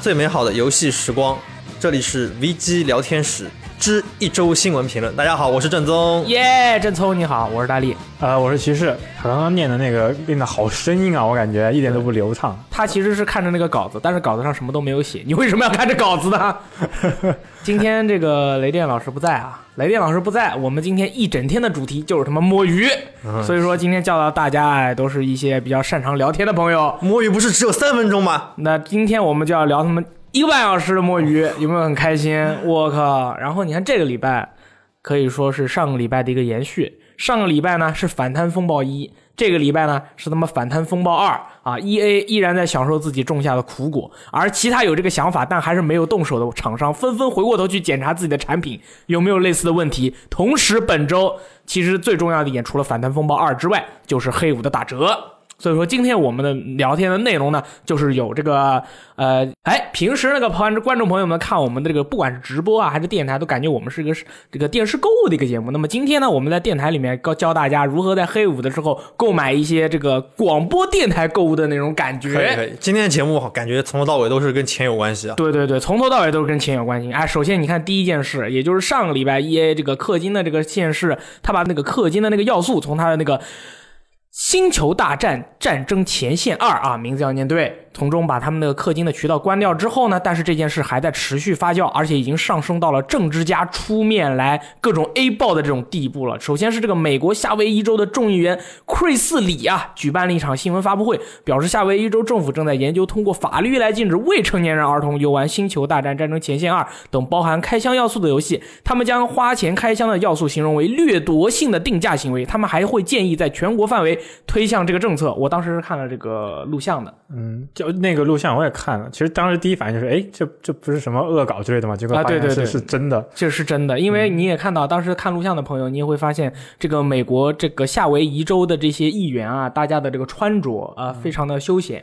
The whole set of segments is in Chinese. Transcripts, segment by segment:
最美好的游戏时光，这里是 VG 聊天室。之一周新闻评论。大家好，我是正宗。耶，正聪你好，我是大力。呃，我是骑士。他刚刚念的那个念的好生硬啊，我感觉一点都不流畅。他其实是看着那个稿子，但是稿子上什么都没有写。你为什么要看着稿子呢？今天这个雷电老师不在啊，雷电老师不在，我们今天一整天的主题就是他妈摸鱼。所以说今天叫到大家，哎，都是一些比较擅长聊天的朋友。摸鱼不是只有三分钟吗？那今天我们就要聊他们一个半小时的摸鱼，有没有很开心？我靠！然后你看这个礼拜可以说是上个礼拜的一个延续。上个礼拜呢是反贪风暴一，这个礼拜呢是他妈反贪风暴二啊！E A 依然在享受自己种下的苦果，而其他有这个想法但还是没有动手的厂商纷纷回过头去检查自己的产品有没有类似的问题。同时，本周其实最重要的一点，除了反贪风暴二之外，就是黑五的打折。所以说，今天我们的聊天的内容呢，就是有这个呃，哎，平时那个朋观众朋友们看我们的这个，不管是直播啊还是电台，都感觉我们是个这个电视购物的一个节目。那么今天呢，我们在电台里面教教大家如何在黑五的时候购买一些这个广播电台购物的那种感觉。可以可以，今天的节目感觉从头到尾都是跟钱有关系啊。对对对，从头到尾都是跟钱有关系。哎，首先你看第一件事，也就是上个礼拜 E A 这个氪金的这个现世，他把那个氪金的那个要素从他的那个。星球大战战争前线二啊，名字要念对。从中把他们的氪金的渠道关掉之后呢，但是这件事还在持续发酵，而且已经上升到了政治家出面来各种 A 爆的这种地步了。首先是这个美国夏威夷州的众议员克里斯里啊，举办了一场新闻发布会，表示夏威夷州政府正在研究通过法律来禁止未成年人儿童游玩《星球大战战争前线二》等包含开箱要素的游戏。他们将花钱开箱的要素形容为掠夺性的定价行为。他们还会建议在全国范围推向这个政策。我当时是看了这个录像的，嗯。就那个录像我也看了，其实当时第一反应就是，哎，这这不是什么恶搞之类的吗？结果啊，对对对，是真的，这是真的。因为你也看到，当时看录像的朋友，你也会发现，这个美国这个夏威夷州的这些议员啊，大家的这个穿着啊，非常的休闲。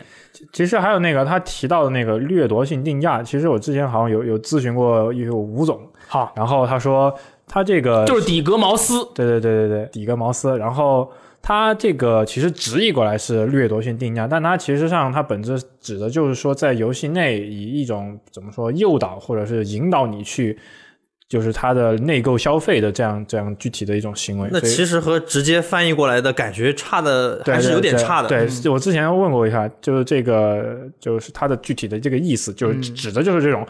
其实还有那个他提到的那个掠夺性定价，其实我之前好像有有咨询过有吴总，好，然后他说他这个就是底格茅斯，对对对对对，底格茅斯，然后。它这个其实直译过来是掠夺性定价，但它其实上它本质指的就是说，在游戏内以一种怎么说诱导或者是引导你去，就是它的内购消费的这样这样具体的一种行为。那其实和直接翻译过来的感觉差的还是有点差的。对，我之前问过一下，就是这个就是它的具体的这个意思，就是指的就是这种。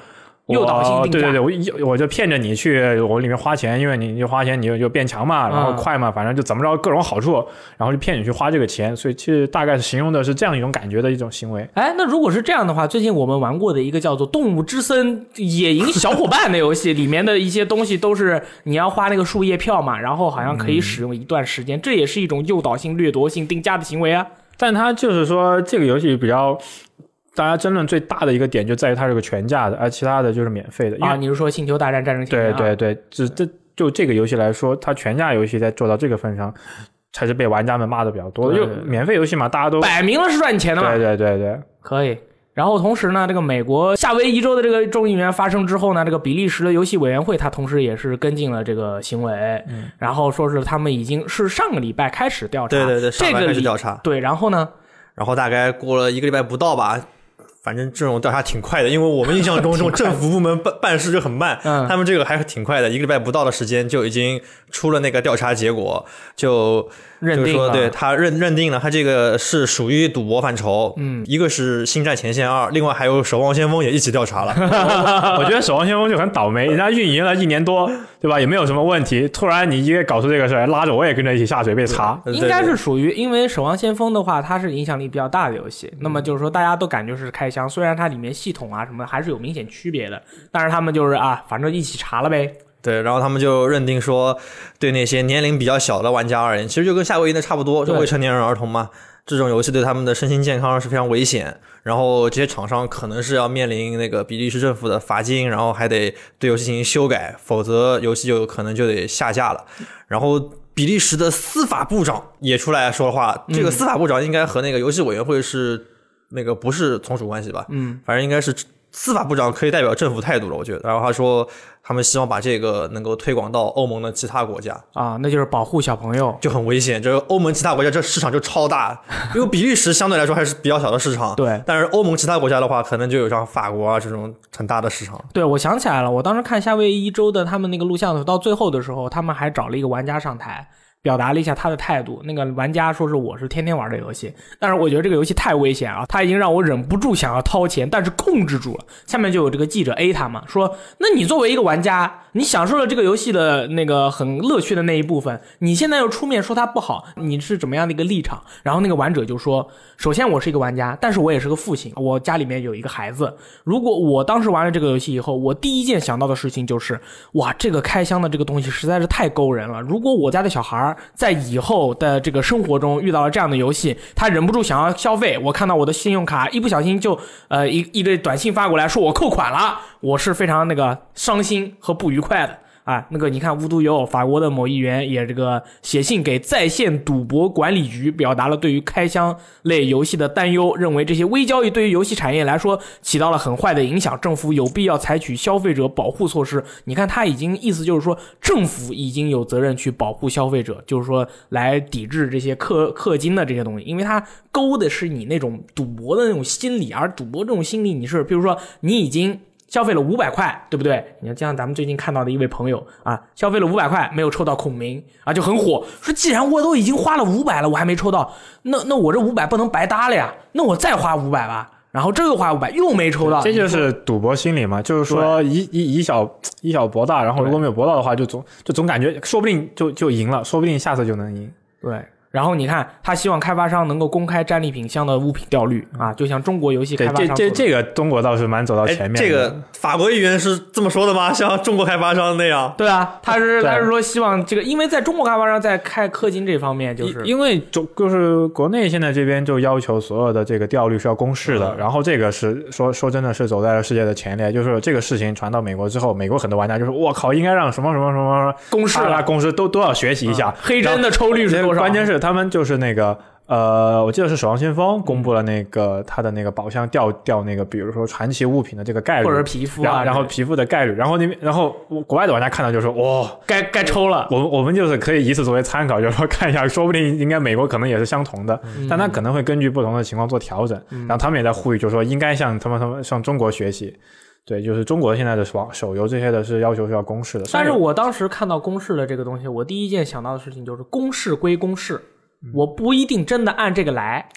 诱导性定价，对对对，我我就骗着你去我里面花钱，因为你你花钱你就就变强嘛，然后快嘛，反正就怎么着各种好处，然后就骗你去花这个钱，所以其实大概是形容的是这样一种感觉的一种行为。哎，那如果是这样的话，最近我们玩过的一个叫做《动物之森野营小伙伴》的游戏，里面的一些东西都是你要花那个树叶票嘛，然后好像可以使用一段时间，这也是一种诱导性掠夺性定价的行为啊。但它就是说这个游戏比较。大家争论最大的一个点就在于它是个全价的，而其他的就是免费的。啊，你是说《星球大战：战争前线》？对对对，只这就这个游戏来说，它全价游戏在做到这个份上，才是被玩家们骂的比较多的。就免费游戏嘛，大家都摆明了是赚钱的嘛。对对对对，可以。然后同时呢，这个美国夏威夷州的这个众议员发生之后呢，这个比利时的游戏委员会它同时也是跟进了这个行为，嗯然后说是他们已经是上个礼拜开始调查。对对对，上个礼拜开始调查。对，然后呢？然后大概过了一个礼拜不到吧。反正这种调查挺快的，因为我们印象中这种 政府部门办办事就很慢，他们这个还是挺快的，一个礼拜不到的时间就已经出了那个调查结果，就。就是说，对他认认定了他这个是属于赌博范畴。嗯，一个是《星战前线二》，另外还有《守望先锋》也一起调查了。我觉得《守望先锋》就很倒霉，人家运营了一年多，对吧？也没有什么问题，突然你一个搞出这个事儿，拉着我也跟着一起下水被查。应该是属于，因为《守望先锋》的话，它是影响力比较大的游戏。那么就是说，大家都感觉是开箱，虽然它里面系统啊什么还是有明显区别的，但是他们就是啊，反正一起查了呗。对，然后他们就认定说，对那些年龄比较小的玩家而言，其实就跟夏威夷的差不多，就未成年人儿童嘛。这种游戏对他们的身心健康是非常危险。然后这些厂商可能是要面临那个比利时政府的罚金，然后还得对游戏进行修改，否则游戏就可能就得下架了。然后比利时的司法部长也出来说话，这个司法部长应该和那个游戏委员会是那个不是从属关系吧？嗯，反正应该是。司法部长可以代表政府态度了，我觉得。然后他说，他们希望把这个能够推广到欧盟的其他国家，啊，那就是保护小朋友。就很危险。这欧盟其他国家这市场就超大，因为比利时相对来说还是比较小的市场，对但是欧盟其他国家的话，可能就有像法国啊这种很大的市场。对，我想起来了，我当时看夏威夷州的他们那个录像的时候，到最后的时候，他们还找了一个玩家上台。表达了一下他的态度。那个玩家说是我是天天玩这游戏，但是我觉得这个游戏太危险了，他已经让我忍不住想要掏钱，但是控制住了。下面就有这个记者 A 他嘛说，那你作为一个玩家，你享受了这个游戏的那个很乐趣的那一部分，你现在又出面说它不好，你是怎么样的一个立场？然后那个玩者就说，首先我是一个玩家，但是我也是个父亲，我家里面有一个孩子。如果我当时玩了这个游戏以后，我第一件想到的事情就是，哇，这个开箱的这个东西实在是太勾人了。如果我家的小孩儿在以后的这个生活中遇到了这样的游戏，他忍不住想要消费，我看到我的信用卡一不小心就呃一一堆短信发过来说我扣款了，我是非常那个伤心和不愉快的。啊，那个你看，无独有偶，法国的某议员也这个写信给在线赌博管理局，表达了对于开箱类游戏的担忧，认为这些微交易对于游戏产业来说起到了很坏的影响，政府有必要采取消费者保护措施。你看，他已经意思就是说，政府已经有责任去保护消费者，就是说来抵制这些氪氪金的这些东西，因为它勾的是你那种赌博的那种心理，而赌博这种心理，你是比如说你已经。消费了五百块，对不对？你看，就像咱们最近看到的一位朋友啊，消费了五百块，没有抽到孔明啊，就很火。说既然我都已经花了五百了，我还没抽到，那那我这五百不能白搭了呀？那我再花五百吧。然后这又花五百，又没抽到，这就是赌博心理嘛，就是说以以以小以小博大，然后如果没有博到的话，就总就总感觉说不定就就赢了，说不定下次就能赢。对。然后你看，他希望开发商能够公开战利品箱的物品掉率啊，就像中国游戏开发商。这这这个中国倒是蛮走到前面。这个法国议员是这么说的吗？像中国开发商那样？对啊，他是他是说希望这个，因为在中国开发商在开氪金这方面，就是因为中就是国内现在这边就要求所有的这个掉率是要公示的，然后这个是说说真的是走在了世界的前列，就是这个事情传到美国之后，美国很多玩家就是我靠，应该让什么什么什么公示啊，公示都都要学习一下黑针的抽率是多少？关键是他们就是那个。呃，我记得是《守望先锋》公布了那个他的那个宝箱掉掉那个，比如说传奇物品的这个概率，或者皮肤啊，然后皮肤的概率，然后那边然后国外的玩家看到就说哇，该该抽了。我我们就是可以以此作为参考，就是说看一下，说不定应该美国可能也是相同的，但他可能会根据不同的情况做调整。然后他们也在呼吁，就是说应该向他们他们向中国学习。对，就是中国现在的网手游这些的是要求是要公示的。但是我当时看到公示的这个东西，我第一件想到的事情就是公示归公示。我不一定真的按这个来，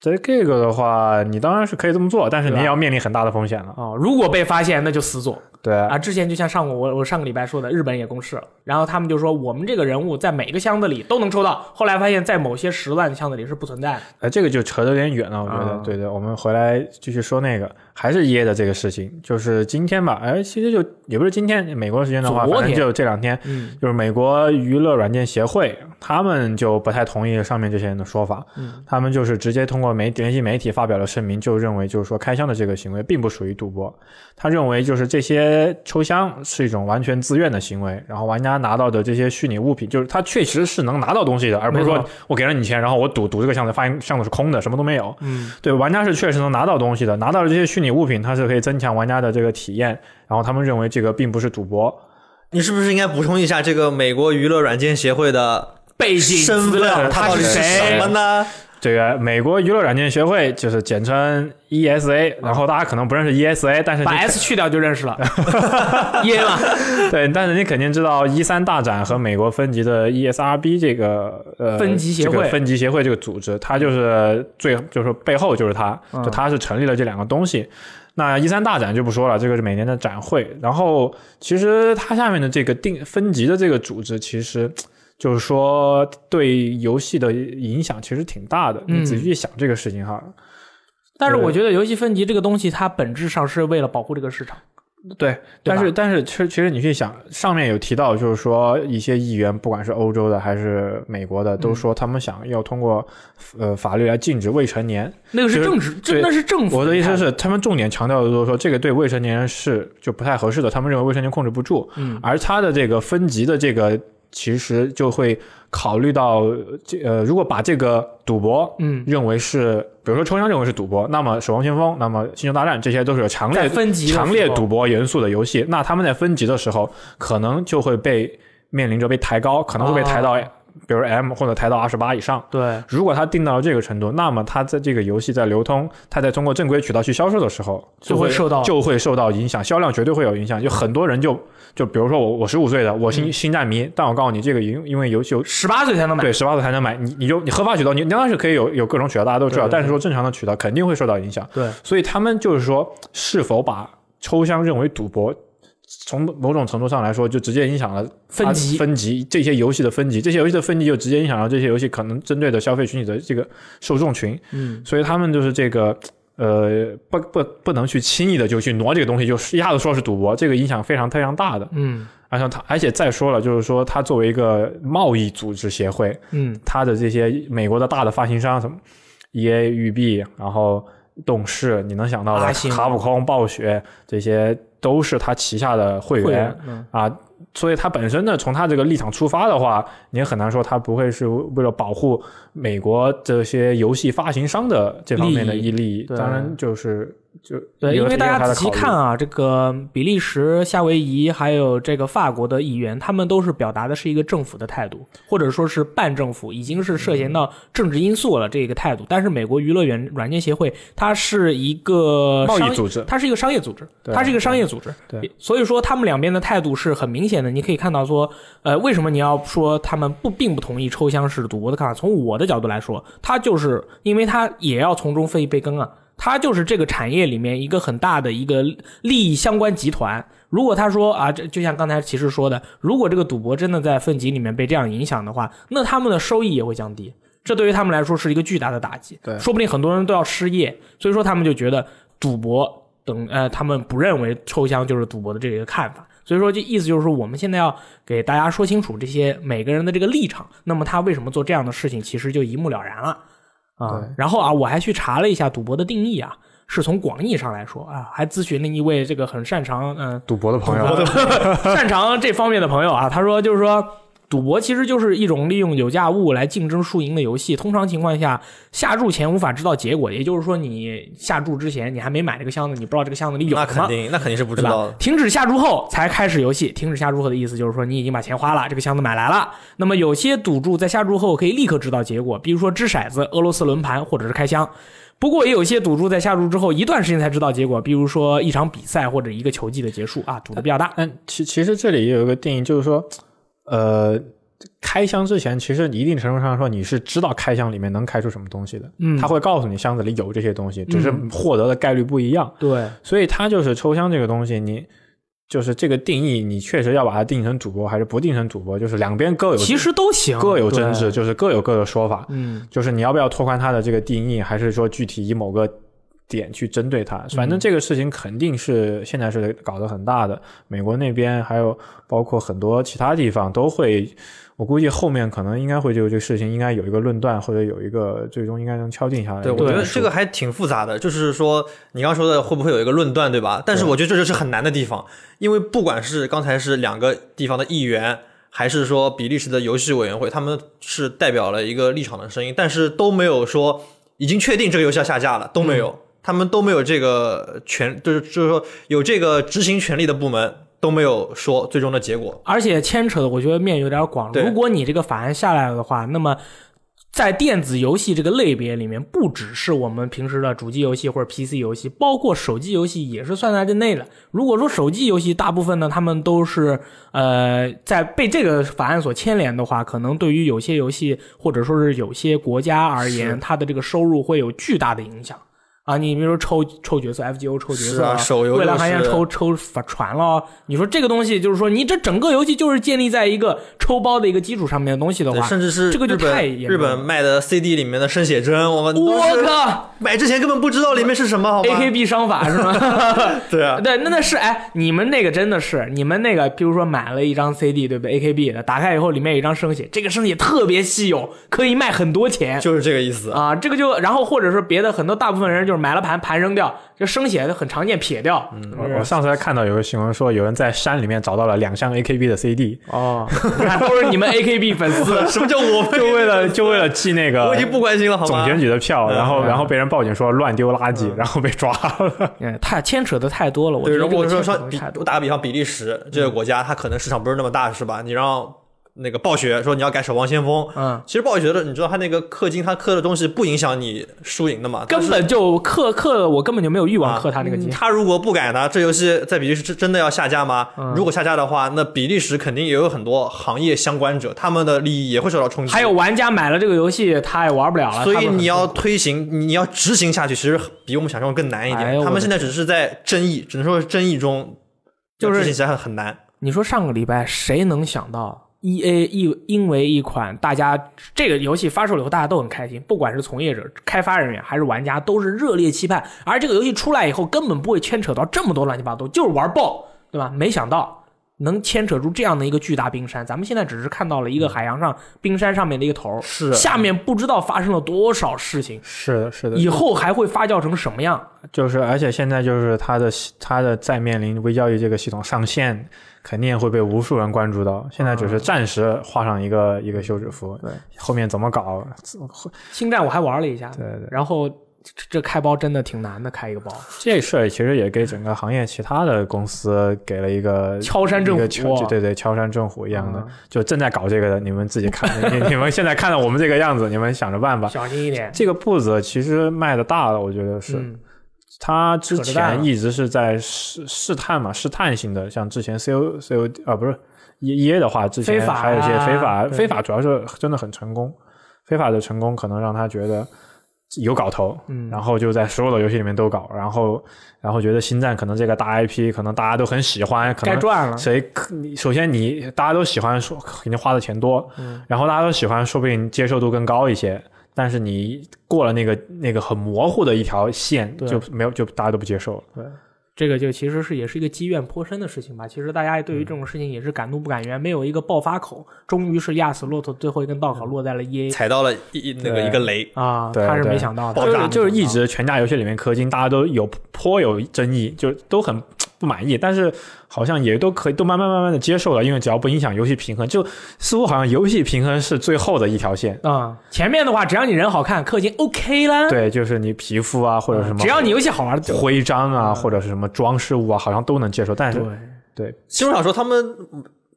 在这个的话，你当然是可以这么做，但是你也要面临很大的风险了哦。如果被发现，那就死做。对啊，之前就像上过我我上个礼拜说的，日本也公示了，然后他们就说我们这个人物在每个箱子里都能抽到，后来发现，在某些十万箱子里是不存在的。哎，这个就扯得有点远了，我觉得。对对，我们回来继续说那个，还是耶的这个事情，就是今天吧，哎，其实就也不是今天，美国时间的话，反正就这两天，嗯，就是美国娱乐软件协会，他们就不太同意上面这些人的说法，嗯，他们就是直接通过媒联系媒体发表了声明，就认为就是说开箱的这个行为并不属于赌博，他认为就是这些抽箱。是一种完全自愿的行为，然后玩家拿到的这些虚拟物品，就是他确实是能拿到东西的，而不是说我给了你钱，然后我赌赌这个箱子，发现箱子是空的，什么都没有。嗯，对，玩家是确实能拿到东西的，拿到了这些虚拟物品，它是可以增强玩家的这个体验，然后他们认为这个并不是赌博。你是不是应该补充一下这个美国娱乐软件协会的背景身份？他是谁？什么呢？这个美国娱乐软件协会就是简称 ESA，然后大家可能不认识 ESA，但是把 S 去掉就认识了，E A 嘛。对，但是你肯定知道一三大展和美国分级的 ESRB 这个呃分级协会，分级协会这个组织，它就是最就是背后就是它，就它是成立了这两个东西。那一三大展就不说了，这个是每年的展会。然后其实它下面的这个定分级的这个组织，其实。就是说，对游戏的影响其实挺大的。你仔细去想这个事情哈。但是我觉得游戏分级这个东西，它本质上是为了保护这个市场。对，但是但是，其实其实你去想，上面有提到，就是说一些议员，不管是欧洲的还是美国的，都说他们想要通过呃法律来禁止未成年。那个是政治，真的是政府。我的意思是，他们重点强调的就是说，这个对未成年人是就不太合适的，他们认为未成年控制不住。嗯。而他的这个分级的这个。其实就会考虑到这呃，如果把这个赌博嗯，认为是，比如说抽象认为是赌博，那么《守望先锋》、那么《星球大战》这些都是有强烈强烈赌博元素的游戏，那他们在分级的时候，可能就会被面临着被抬高，可能会被抬到，哦比如 M 或者抬到二十八以上。对，如果它定到了这个程度，那么它在这个游戏在流通，它在通过正规渠道去销售的时候，会就会受到就会受到影响，销量绝对会有影响。就很多人就就比如说我我十五岁的，我嗯星、星战迷，但我告诉你，这个因因为游戏有十八岁才能买。对十八岁才能买，你你就你合法渠道，你当然是可以有有各种渠道，大家都知道，对对但是说正常的渠道肯定会受到影响。对，所以他们就是说，是否把抽象认为赌博，从某种程度上来说，就直接影响了分级分级这些游戏的分级，这些游戏的分级就直接影响到这些游戏可能针对的消费群体的这个受众群，嗯，所以他们就是这个。呃，不不不能去轻易的就去挪这个东西，就一下子说是赌博，这个影响非常非常大的。嗯而且他，而且再说了，就是说，他作为一个贸易组织协会，嗯，他的这些美国的大的发行商，什么 EA、育碧，然后动视，你能想到的卡普空、暴雪，这些都是他旗下的会员啊。所以他本身呢，从他这个立场出发的话，你也很难说他不会是为了保护美国这些游戏发行商的这方面的利益益利。对当然，就是就对，因为大家仔细看啊，这个比利时、夏威夷还有这个法国的议员，他们都是表达的是一个政府的态度，或者说是半政府，已经是涉嫌到政治因素了这个态度。但是美国娱乐软软件协会，它是一个贸易组织，它是一个商业组织，对它是一个商业组织，对，所以说他们两边的态度是很明显的。你可以看到说，呃，为什么你要说他们不并不同意抽象式赌博的看法？从我的角度来说，他就是因为他也要从中分一杯羹啊，他就是这个产业里面一个很大的一个利益相关集团。如果他说啊，这就像刚才骑士说的，如果这个赌博真的在分级里面被这样影响的话，那他们的收益也会降低。这对于他们来说是一个巨大的打击，对说不定很多人都要失业，所以说他们就觉得赌博等呃，他们不认为抽象就是赌博的这个看法，所以说这意思就是说，我们现在要给大家说清楚这些每个人的这个立场，那么他为什么做这样的事情，其实就一目了然了啊对。然后啊，我还去查了一下赌博的定义啊，是从广义上来说啊，还咨询了一位这个很擅长嗯、赌博的朋友，擅长这方面的朋友啊，他说就是说。赌博其实就是一种利用有价物来竞争输赢的游戏。通常情况下，下注前无法知道结果，也就是说，你下注之前你还没买这个箱子，你不知道这个箱子里有那什么。肯定，那肯定是不知道的？。停止下注后才开始游戏。停止下注后的意思就是说，你已经把钱花了，这个箱子买来了。那么有些赌注在下注后可以立刻知道结果，比如说掷骰子、俄罗斯轮盘或者是开箱。不过也有些赌注在下注之后一段时间才知道结果，比如说一场比赛或者一个球季的结束啊，赌的比较大。嗯其其实这里也有一个定义，就是说，呃，开箱之前，其实一定程度上说你是知道开箱里面能开出什么东西的，嗯他会告诉你箱子里有这些东西，只是获得的概率不一样。对，所以它就是抽箱这个东西，你就是这个定义，你确实要把它定成主播还是不定成主播，就是两边各有其实都行，各有争执，就是各有各的说法。嗯，就是你要不要拓宽它的这个定义，还是说具体以某个点去针对它？反正这个事情肯定是现在是搞得很大的，美国那边还有包括很多其他地方都会，我估计后面可能应该会就这个事情应该有一个论断，或者有一个最终应该能敲定下来。对，我觉得这个还挺复杂的，就是说你刚刚说的会不会有一个论断，对吧？但是我觉得这就是很难的地方，因为不管是刚才是两个地方的议员，还是说比利时的游戏委员会，他们是代表了一个立场的声音，但是都没有说已经确定这个游戏要下架了，都没有，他们都没有这个权，就是就是说有这个执行权力的部门都没有说最终的结果。而且牵扯的我觉得面有点广。对如果你这个法案下来了的话，那么在电子游戏这个类别里面，不只是我们平时的主机游戏或者 PC 游戏，包括手机游戏也是算在这内的。如果说手机游戏大部分呢，他们都是呃在被这个法案所牵连的话，可能对于有些游戏或者说是有些国家而言，它的这个收入会有巨大的影响。啊，你比如说抽抽角色，FGO 抽角色，是啊手游就未来还想抽抽法传了。你说这个东西，就是说你这整个游戏就是建立在一个抽包的一个基础上面的东西的话，甚至是这个就太日本卖的 CD 里面的生写真，我们我是靠买之前根本不知道里面是什么，好吧，AKB 商法是吗？对啊，对，那那是哎，你们那个真的是，你们那个，比如说买了一张 CD，对不对？AKB 的，打开以后里面有一张生写，这个生写特别稀有，可以卖很多钱。就是这个意思。啊，这个就然后或者说别的很多大部分人就是买了盘盘扔掉，就生血很常见，撇掉。嗯我我上次还看到有个新闻说，有人在山里面找到了两箱 AKB 的 CD，哦，你看都是你们 AKB 粉丝。什么叫我们？就为了就为了寄那个我已经不关心了，好吗？总选举的票，嗯然后嗯然后被人报警说乱丢垃圾，然后被抓了。嗯，太牵扯的太多了。我对，觉得如果这个牵扯说说比我打个比方，比利时这个国家，它可能市场不是那么大，是吧？你让那个暴雪说你要改守望先锋，嗯，其实暴雪的，你知道他那个氪金，他氪的东西不影响你输赢的嘛？根本就氪氪，我根本就没有欲望啊氪他那个金。他如果不改呢，这游戏在比利时真真的要下架吗？嗯如果下架的话，那比利时肯定也有很多行业相关者，他们的利益也会受到冲击。还有玩家买了这个游戏，他也玩不了了。所以你要推行，你要执行下去，其实比我们想象中更难一点。他们现在只是在争议，只能说是争议中，就是执行起来很难。你说上个礼拜谁能想到 E A 一因为一款大家这个游戏发售了以后大家都很开心，不管是从业者、开发人员还是玩家都是热烈期盼，而这个游戏出来以后根本不会牵扯到这么多乱七八糟，就是玩爆，对吧？没想到能牵扯出这样的一个巨大冰山，咱们现在只是看到了一个海洋上冰山上面的一个头，是下面不知道发生了多少事情，是的，是的，以后还会发酵成什么样？就是而且现在就是它的它的在面临微交易这个系统上线，肯定会被无数人关注到。现在只是暂时画上一个、一个休止符，对，后面怎么搞？星战我还玩了一下，对对，然后这这开包真的挺难的，开一个包。这事儿其实也给整个行业其他的公司给了一个敲山震虎对对，敲山震虎一样的，嗯就正在搞这个的，你们自己看，你 你们现在看到我们这个样子，你们想着办吧。小心一点。这个步子其实迈的大了，我觉得是。嗯，他之前一直是在试试探嘛，试探性的，像之前 C O C O 啊不是 E E A 的话，之前还有一些非法，啊非法主要是真的很成功，非法的成功可能让他觉得有搞头，嗯然后就在所有的游戏里面都搞，然后然后觉得星战可能这个大 IP 可能大家都很喜欢，可能该赚了。谁首先你大家都喜欢说肯定花的钱多，嗯然后大家都喜欢，说不定接受度更高一些。但是你过了那个那个很模糊的一条线，就没有就大家都不接受了。对，这个就其实是也是一个积怨颇深的事情吧。其实大家对于这种事情也是敢怒不敢言，没有一个爆发口。终于是压死骆驼最后一根稻草落在了 E A 踩到了一那个一个雷，啊，他是没想到的，爆炸就是就是一直全家游戏里面氪金，大家都有颇有争议，就都很不满意，但是好像也都可以都慢慢慢慢的接受了，因为只要不影响游戏平衡，就似乎好像游戏平衡是最后的一条线。啊、前面的话只要你人好看，氪金 OK 啦。对，就是你皮肤啊，或者什么，只要你游戏好玩就徽章啊，或者是什么装饰物啊，好像都能接受。但是对。对，新闻上说他们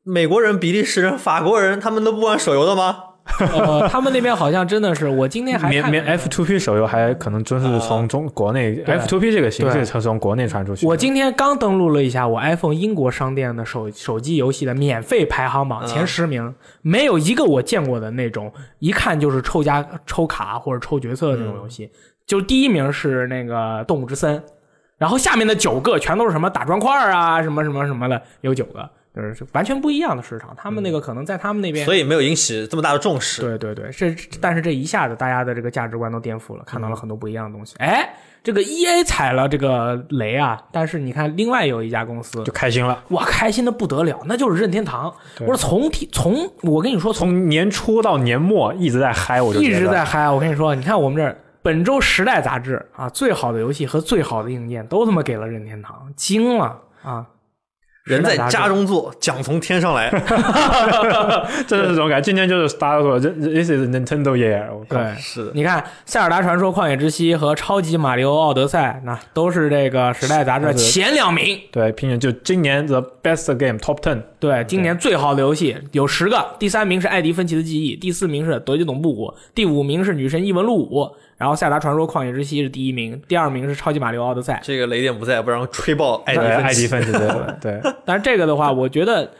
美国人、比利时人、法国人，他们都不玩手游的吗？呃，他们那边好像真的是，我今天还免免 F two P 手游还可能真是从中国内 F two P 这个形式对从国内传出去。我今天刚登录了一下我 iPhone 英国商店的手手机游戏的免费排行榜嗯前十名，没有一个我见过的那种，一看就是抽加抽卡或者抽角色的那种游戏。就第一名是那个《动物之森》，然后下面的九个全都是什么打砖块啊，什么什么什么的，有九个，就是完全不一样的市场。他们那个可能在他们那边。所以没有引起这么大的重视。对对对，这但是这一下子大家的这个价值观都颠覆了，看到了很多不一样的东西。嗯哎，这个 E A 踩了这个雷啊，但是你看另外有一家公司就，开心了，哇，开心的不得了，那就是任天堂。我说从体从我跟你说从从年初到年末一直在嗨，我就一直在嗨，我跟你说，你看我们这儿本周《时代》杂志啊，最好的游戏和最好的硬件都他妈给了任天堂，惊了啊！人在家中坐，奖从天上来。真的是这种感觉。今年就是大家说这 this is Nintendo year，对，是的，你看《塞尔达传说：旷野之息》和《超级马里奥奥德赛》，那都是这个《时代》杂志的前两名。对，评选就今年 the best game top ten，对，今年最好的游戏有十个，第三名是艾迪芬奇的记忆，第四名是德基总部谷，第五名是女神异闻录五，然后《塞尔达传说：旷野之息》是第一名，第二名是《超级马里奥奥德赛》。这个雷电不在，不然吹爆艾迪艾迪芬奇对 对，但是这个的话，我觉得，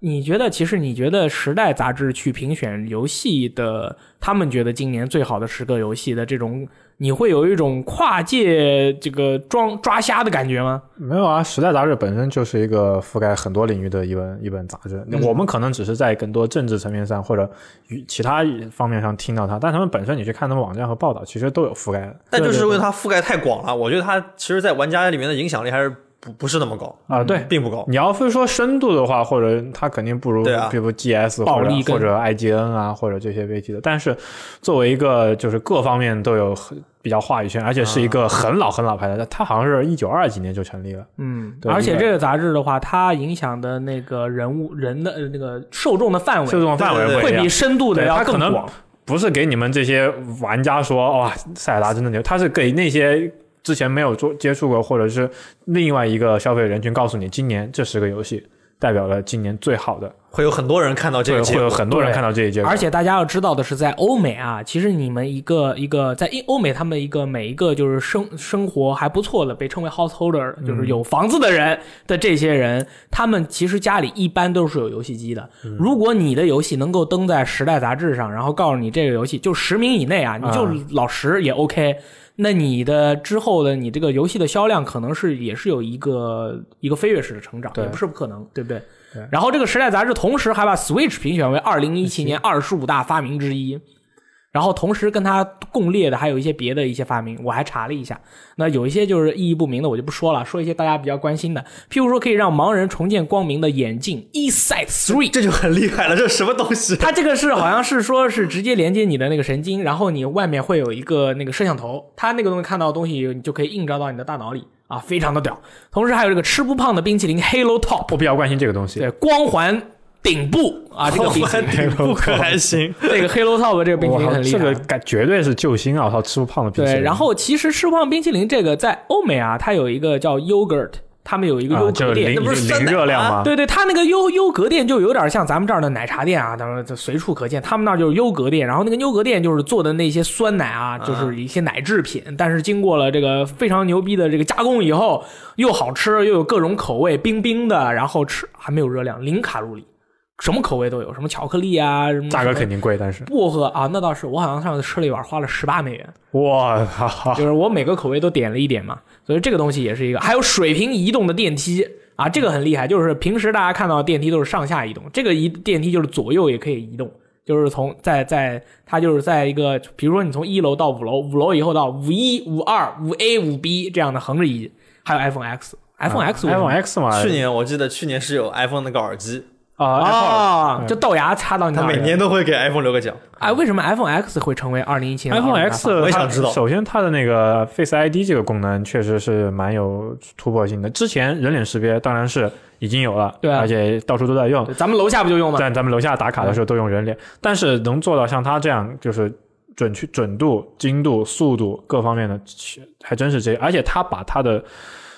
你觉得其实你觉得《时代》杂志去评选游戏的，他们觉得今年最好的十个游戏的这种，你会有一种跨界这个装抓瞎的感觉吗？没有啊，《时代》杂志本身就是一个覆盖很多领域的一本一本杂志，嗯我们可能只是在更多政治层面上或者与其他方面上听到它，但他们本身你去看他们网站和报道，其实都有覆盖的但就是因为它覆盖太广了，我觉得它其实，在玩家里面的影响力还是不不是那么高，啊。对，并不高。你要非说深度的话，或者它肯定不如，对啊比如 GS 或者暴力或者 IGN 啊，或者这些 VT 的。但是作为一个就是各方面都有很比较话语权，而且是一个很老很老牌的，它好像是一九二几年就成立了。嗯，对而且这个杂志的话，它影响的那个人物人的呃那个受众的范围受众范围会比深度的要广。不是给你们这些玩家说哇塞尔达真的牛，它是给那些之前没有做接触过或者是另外一个消费人群告诉你，今年这十个游戏代表了今年最好的，会有很多人看到这会会有个结果。对很多人看到这一结果，而且大家要知道的是，在欧美啊，其实你们一个一个在欧美，他们一个每一个就是生生活还不错的，被称为 householder，就是有房子的人的这些人，他们其实家里一般都是有游戏机的。如果你的游戏能够登在《时代》杂志上，然后告诉你这个游戏就十名以内啊，你就老十也 OK。那你的之后的你这个游戏的销量可能是也是有一个一个飞跃式的成长，也不是不可能，对不对？对然后这个《时代》杂志同时还把 Switch 评选为二零一七年二十五大发明之一。然后同时跟它共列的还有一些别的一些发明，我还查了一下，那有一些就是意义不明的，我就不说了，说一些大家比较关心的，譬如说可以让盲人重见光明的眼镜 eSight Three，这就很厉害了，这是什么东西？它这个是好像是说是直接连接你的那个神经，然后你外面会有一个那个摄像头，它那个东西看到的东西，你就可以映照到你的大脑里啊，非常的屌。同时还有这个吃不胖的冰淇淋 Halo Top，我比较关心这个东西。对，光环顶部啊，这个 冰淇淋，不可还行。这个 Halo Top 的这个冰淇淋，很厉害。这个感绝对是救星啊！我操，吃不胖的冰淇对，淋。然后其实吃不胖冰淇淋这个在欧美啊，它有一个叫 yogurt，他们有一个优格店。零那不是零热量吗？对对，它那个优优格店就有点像咱们这儿的奶茶店啊，当然就随处可见。他们那儿就是优格店，然后那个优格店就是做的那些酸奶啊，就是一些奶制品，但是经过了这个非常牛逼的这个加工以后，又好吃又有各种口味，冰冰的，然后吃还没有热量，零卡路里，什么口味都有，什么巧克力啊，什么价格肯定贵，但是。薄荷啊，那倒是，我好像上次吃了一碗，花了十八美元。哇，哈哈就是我每个口味都点了一点嘛，所以这个东西也是一个。还有水平移动的电梯啊，这个很厉害，就是平时大家看到的电梯都是上下移动，这个移电梯就是左右也可以移动，就是从在在它就是在一个，比如说你从一楼到五楼，五楼以后到五一、五二、五 A、五 B 这样的横着移，还有 iPhone X，iPhone X 为什么？iPhone X 嘛，去年我记得去年是有 iPhone 那个耳机，啊啊，就豆芽插到你他每年都会给 iPhone 留个奖。哎，为什么 iPhone X 会成为二零一七年 iPhone X，我也想知道首先，它的那个 Face ID 这个功能确实是蛮有突破性的。之前人脸识别当然是已经有了，对啊而且到处都在用。咱们楼下不就用吗？在咱们楼下打卡的时候都用人脸，但是能做到像它这样，就是准确、准度、精度、速度各方面的，还真是这。而且它把它的，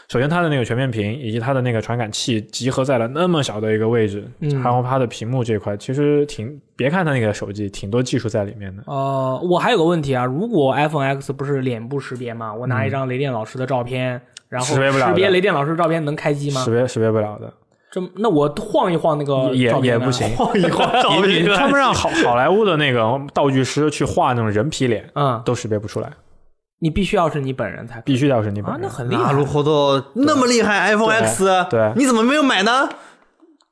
首先它的那个全面屏以及它的那个传感器集合在了那么小的一个位置，嗯然后它的屏幕这块其实挺，别看它那个手机挺多技术在里面的。呃，我还有个问题啊，如果 iPhone X 不是脸部识别吗？我拿一张雷电老师的照片，然后识别不了识别雷电老师的照片能开机吗识？别识别不了的，这那我晃一晃那个也也不行。晃一晃照片，他们让好好莱坞的那个道具师去画那种人皮脸，嗯，都识别不出来，你必须要是你本人才必须要是你本啊，人。那很厉害。那如何都那么厉害，iPhone X，对你怎么没有买呢？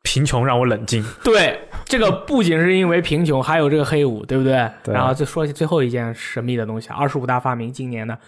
贫穷让我冷静。对，这个不仅是因为贫穷，还有这个黑五，对不对？对然后再说起最后一件神秘的东西，二十五大发明，今年的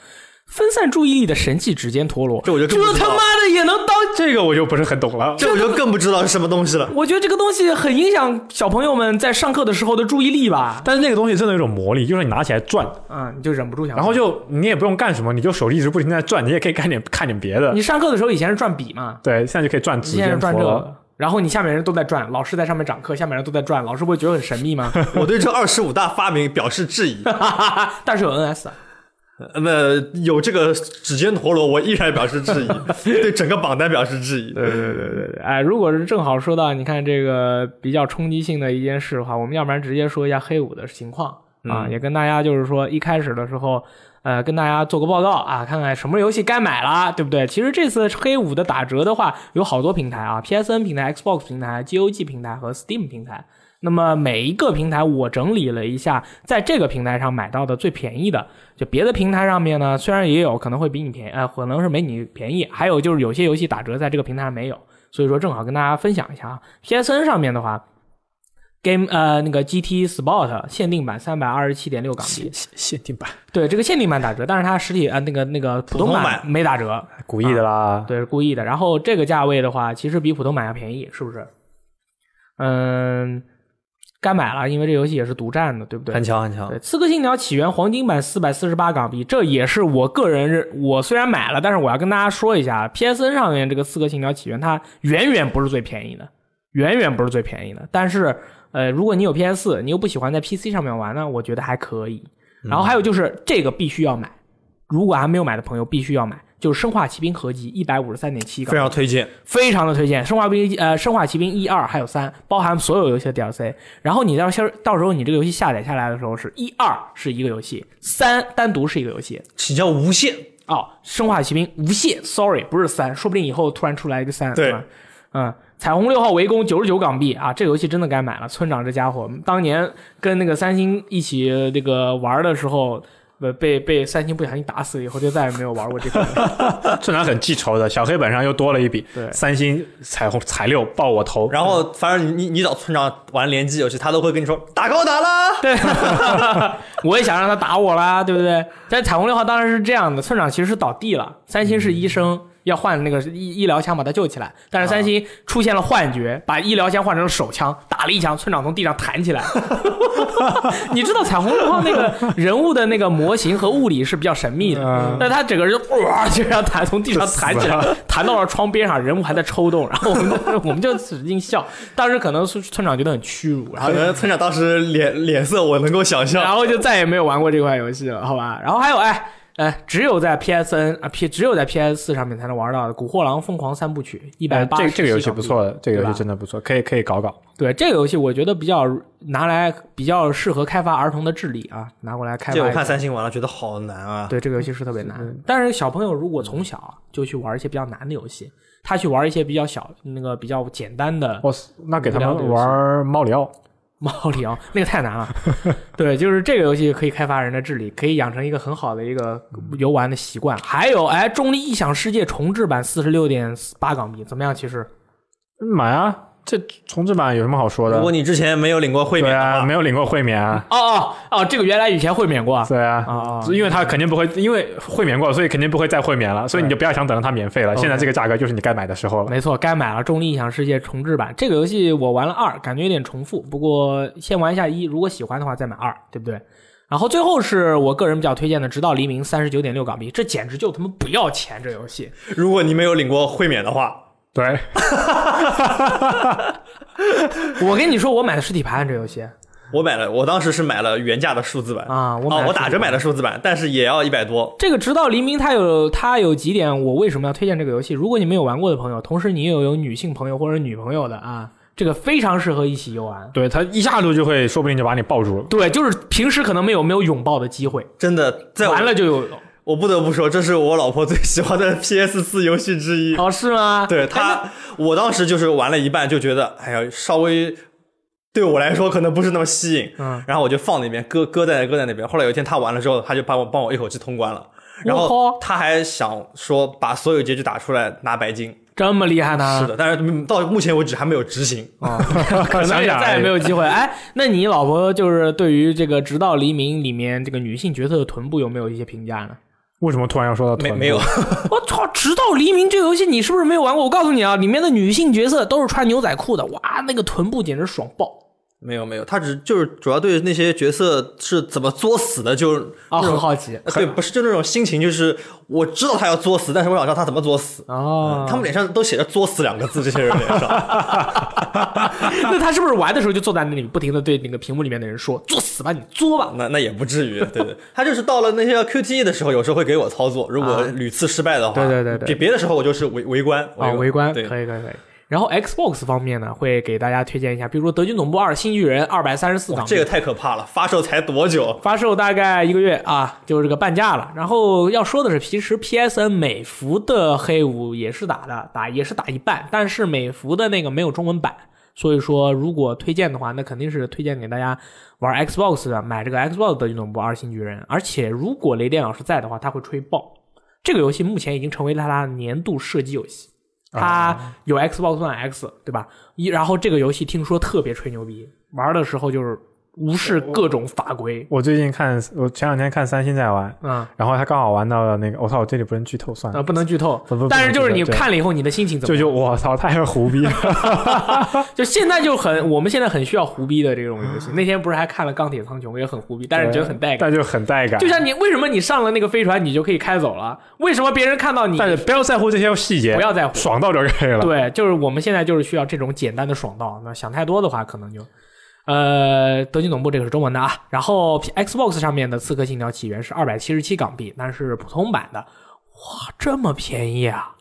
分散注意力的神器指尖陀螺，这我就更不知道这他妈的也能当这个我就不是很懂了。这我就更不知道是什么东西了。我觉得这个东西很影响小朋友们在上课的时候的注意力吧。但是那个东西真的有种魔力，就是你拿起来转，嗯，你就忍不住想。然后就你也不用干什么，你就手一直不停在转，你也可以干点看点别的。你上课的时候以前是转笔嘛，对，现在就可以转指现在是尖陀螺。转这个，然后你下面人都在转，老师在上面讲课，下面人都在转，老师不会觉得很神秘吗？我对这二十五大发明表示质疑。但是有 NS，啊呃 那有这个指尖陀螺，我依然表示质疑，对整个榜单表示质疑。对对对对对，哎，如果是正好说到你看这个比较冲击性的一件事的话，我们要不然直接说一下黑五的情况啊，嗯也跟大家就是说一开始的时候，呃，跟大家做个报告啊，看看什么游戏该买了，对不对？其实这次黑五的打折的话，有好多平台啊，PSN 平台、Xbox 平台、GOG 平台和 Steam 平台。那么每一个平台我整理了一下，在这个平台上买到的最便宜的，就别的平台上面呢，虽然也有可能会比你便宜，呃，可能是没你便宜，还有就是有些游戏打折在这个平台上没有，所以说正好跟大家分享一下啊。PSN 上面的话，Game 呃那个 GT Sport 限定版三百二十七点六港币，限限定版，对这个限定版打折，但是它实体呃那个那个普通版普通版没打折，故意的啦。对，是故意的。然后这个价位的话，其实比普通版要便宜，是不是？嗯，该买了，因为这游戏也是独占的，对不对？很强很强对，。《刺客信条：起源》黄金版四百四十八港币，这也是我个人认，我虽然买了，但是我要跟大家说一下，PSN 上面这个《刺客信条：起源》它远远不是最便宜的，远远不是最便宜的。但是，呃，如果你有 PS 四，你又不喜欢在 PC 上面玩呢，我觉得还可以。然后还有就是这个必须要买，如果还没有买的朋友必须要买，就是《生化奇兵》合集一百五十三点七非常推荐，非常的推荐。生化兵呃，生化奇兵一二还有三，包含所有游戏的 DLC。然后你到时到时候你这个游戏下载下来的时候，是一二是一个游戏，三单独是一个游戏。请叫无限。哦，生化奇兵无限，sorry，不是三，说不定以后突然出来一个三，对吧？嗯，彩虹六号围攻九十九港币啊，这个游戏真的该买了。村长这家伙当年跟那个三星一起那个玩的时候，呃，被被三星不小心打死以后，就再也没有玩过这个。村长很记仇的，小黑本上又多了一笔，对三星彩虹彩六爆我头，然后反正你你找村长玩联机游戏，他都会跟你说打高达啦。对，我也想让他打我啦，对不对？但彩虹六号当然是这样的，村长其实是倒地了，三星是医生。要换那个医医疗枪把他救起来，但是三星出现了幻觉，把医疗枪换成了手枪，打了一枪，村长从地上弹起来。你知道彩虹六号那个人物的那个模型和物理是比较神秘的，嗯但他整个人就哇就这样弹从地上弹起来，弹到了窗边上，人物还在抽动，然后我们就 我们就使劲笑。当时可能村村长觉得很屈辱，然后可能村长当时脸脸色我能够想象。然后就再也没有玩过这款游戏了，好吧？然后还有，哎哎，只有在 PSN 啊 P 只有在 PS 四上面才能玩到的《古惑狼疯狂三部曲》一百哎八。这这个游戏不错的，这个游戏真的不错，可以可以搞搞。对这个游戏，我觉得比较拿来比较适合开发儿童的智力啊，拿过来开发。这我看三星玩了，觉得好难啊。对这个游戏是特别难，但是小朋友如果从小就去玩一些比较难的游戏，他去玩一些比较小那个比较简单的哇塞，那给他们玩猫里奥，猫里奥那个太难了。对，就是这个游戏可以开发人的智力，可以养成一个很好的一个游玩的习惯。还有，哎，《重力异想世界》重置版四十六点八港币，怎么样？其实买啊！这重置版有什么好说的如？果你之前没有领过会对啊，免的话，没有领过会免啊。哦哦哦，这个原来以前会免过啊。对啊因为他肯定不会，因为会免过，所以肯定不会再会免了，所以你就不要想等着它免费了。现在这个价格就是你该买的时候了。没错，该买了《重力异想世界》重置版这个游戏，我玩了二，感觉有点重复。不过先玩一下一，如果喜欢的话再买二，对不对？然后最后是我个人比较推荐的《直到黎明》，三十九点六港币，这简直就他妈不要钱！这游戏如果你没有领过会免的话，对，我跟你说，我买的实体盘这游戏我买了，我当时是买了原价的数字版啊，我我打折买的数字版，但是也要一百多。这个《直到黎明》，它有它有几点，我为什么要推荐这个游戏？如果你没有玩过的朋友，同时你又有女性朋友或者女朋友的啊，这个非常适合一起游玩。对他一下子就会，说不定就把你抱住了。对，就是平时可能没有没有拥抱的机会，真的，在我完了就有。我不得不说，这是我老婆最喜欢的 PS 四游戏之一。哦，是吗？对哎她，我当时就是玩了一半就觉得，哎呀，稍微对我来说可能不是那么吸引，嗯，然后我就放那边，搁搁在搁在那边。后来有一天她玩了之后，她就帮我帮我一口气通关了，然我后靠她还想说把所有结局打出来拿白金。这么厉害呢？是的，但是嗯到目前为止还没有执行。啊，可能也再也没有机会。哎，那你老婆就是对于这个《直到黎明》里面这个女性角色的臀部有没有一些评价呢？为什么突然要说到臀部没没有，我操！直到黎明这个游戏，你是不是没有玩过？我告诉你啊，里面的女性角色都是穿牛仔裤的，哇，那个臀部简直爽爆没有没有，他只就是主要对那些角色是怎么作死的，就啊！很好奇呃对，不是就那种心情，就是我知道他要作死，但是我想知道他怎么作死。哦。他们脸上都写着“作死”两个字，这些人脸上。那他是不是玩的时候就坐在那里，不停的对那个屏幕里面的人说“作死吧，你作吧那那也不至于，对对，他就是到了那些 QTE 的时候，有时候会给我操作，如果啊屡次失败的话，对对对对别别的时候我就是围围观”啊，围观可对以可以可以。然后 Xbox 方面呢，会给大家推荐一下，比如说《德军总部二：新巨人》二百三十四港币，这个太可怕了，发售才多久？发售大概一个月啊，就是这个半价了。然后要说的是，其实 PSN 美服的黑五也是打的，打也是打一半，但是美服的那个没有中文版，所以说如果推荐的话，那肯定是推荐给大家玩 Xbox 的，买这个 Xbox 德军总部二新巨人。而且如果雷电老师在的话，他会吹爆。这个游戏目前已经成为了他的年度射击游戏，它有 Xbox One X 对吧？一然后这个游戏听说特别吹牛逼，玩的时候就是无视各种法规。我最近看，我前两天看三星在玩，嗯，然后他刚好玩到了那个，我操，我这里不能剧透，算呃，了。不能剧透不不不，但是就是你看了以后，你的心情怎么？就就我操，太胡逼了。就现在就很，我们现在很需要胡逼的这种游戏。那天不是还看了《钢铁苍穹》，也很胡逼，但是觉得很带感。但就很带感。就像你为什么你上了那个飞船，你就可以开走了？为什么别人看到你但是不要在乎这些细节，不要在乎？爽到就可以了。对，就是我们现在就是需要这种简单的爽到。那想太多的话，可能就，呃，德军总部这个是中文的啊。然后 Xbox 上面的《刺客信条：起源》是二百七十七港币，那是普通版的，哇，这么便宜啊！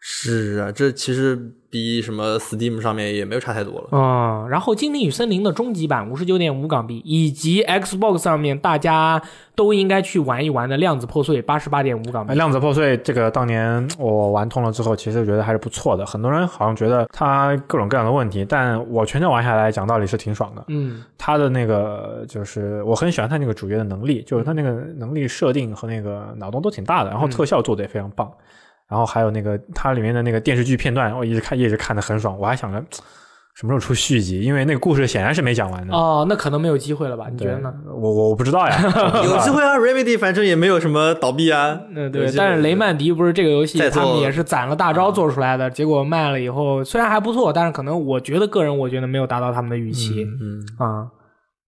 是啊，这其实比什么 Steam 上面也没有差太多了。嗯，然后《精灵与森林》的终极版五十九点五港币，以及 Xbox 上面大家都应该去玩一玩的《量子破碎》八十八点五港币。量子破碎这个当年我玩通了之后，其实我觉得还是不错的。很多人好像觉得它各种各样的问题，但我全程玩下来，讲道理是挺爽的。嗯它的那个就是我很喜欢它那个主角的能力，就是它那个能力设定和那个脑洞都挺大的，然后特效做的也非常棒。然后还有那个它里面的那个电视剧片段，我一直看一直看的很爽。我还想着什么时候出续集，因为那个故事显然是没讲完的。哦，那可能没有机会了吧？你觉得呢？我我我不知道呀，有机会啊，Remedy 反正也没有什么倒闭啊。嗯，对，但是雷曼迪不是这个游戏，他们也是攒了大招做出来的，结果卖了以后虽然还不错，但是可能我觉得个人我觉得没有达到他们的预期嗯，啊、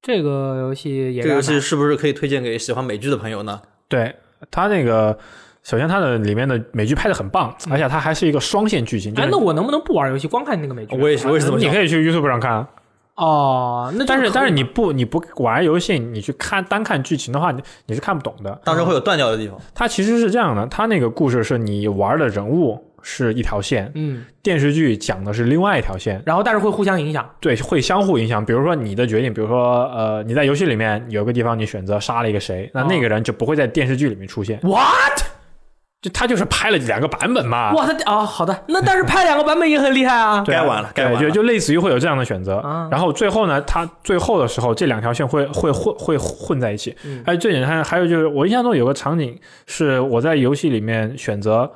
这个游戏也这个游戏是不是可以推荐给喜欢美剧的朋友呢？对他那个。首先，它的里面的美剧拍的很棒，而且它还是一个双线剧情。哎，那我能不能不玩游戏，光看那个美剧？我也是，我也是这么想。你可以去 YouTube 上看啊。哦，那但是但是你不你不玩游戏，你去看单看剧情的话，你你是看不懂的。当中会有断掉的地方。它其实是这样的，它那个故事是你玩的人物是一条线，嗯，电视剧讲的是另外一条线，然后但是会互相影响。对，会相互影响。比如说你的决定，比如说呃你在游戏里面有个地方你选择杀了一个谁，那那个人就不会在电视剧里面出现。What？就他就是拍了两个版本嘛。哇，他哦、好的，那但是拍两个版本也很厉害啊。该完了该完了对就就类似于会有这样的选择。啊然后最后呢，他最后的时候，这两条线会会混会混在一起。嗯还有最简单，还有就是我印象中有个场景是我在游戏里面选择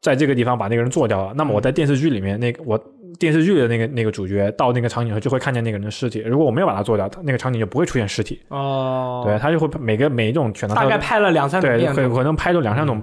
在这个地方把那个人做掉了，那么我在电视剧里面那个我电视剧的那个那个主角到那个场景后就会看见那个人的尸体。如果我没有把他做掉，他那个场景就不会出现尸体。哦，对，他就会每个每一种选择大概拍了两三种对，遍。可能拍出两三种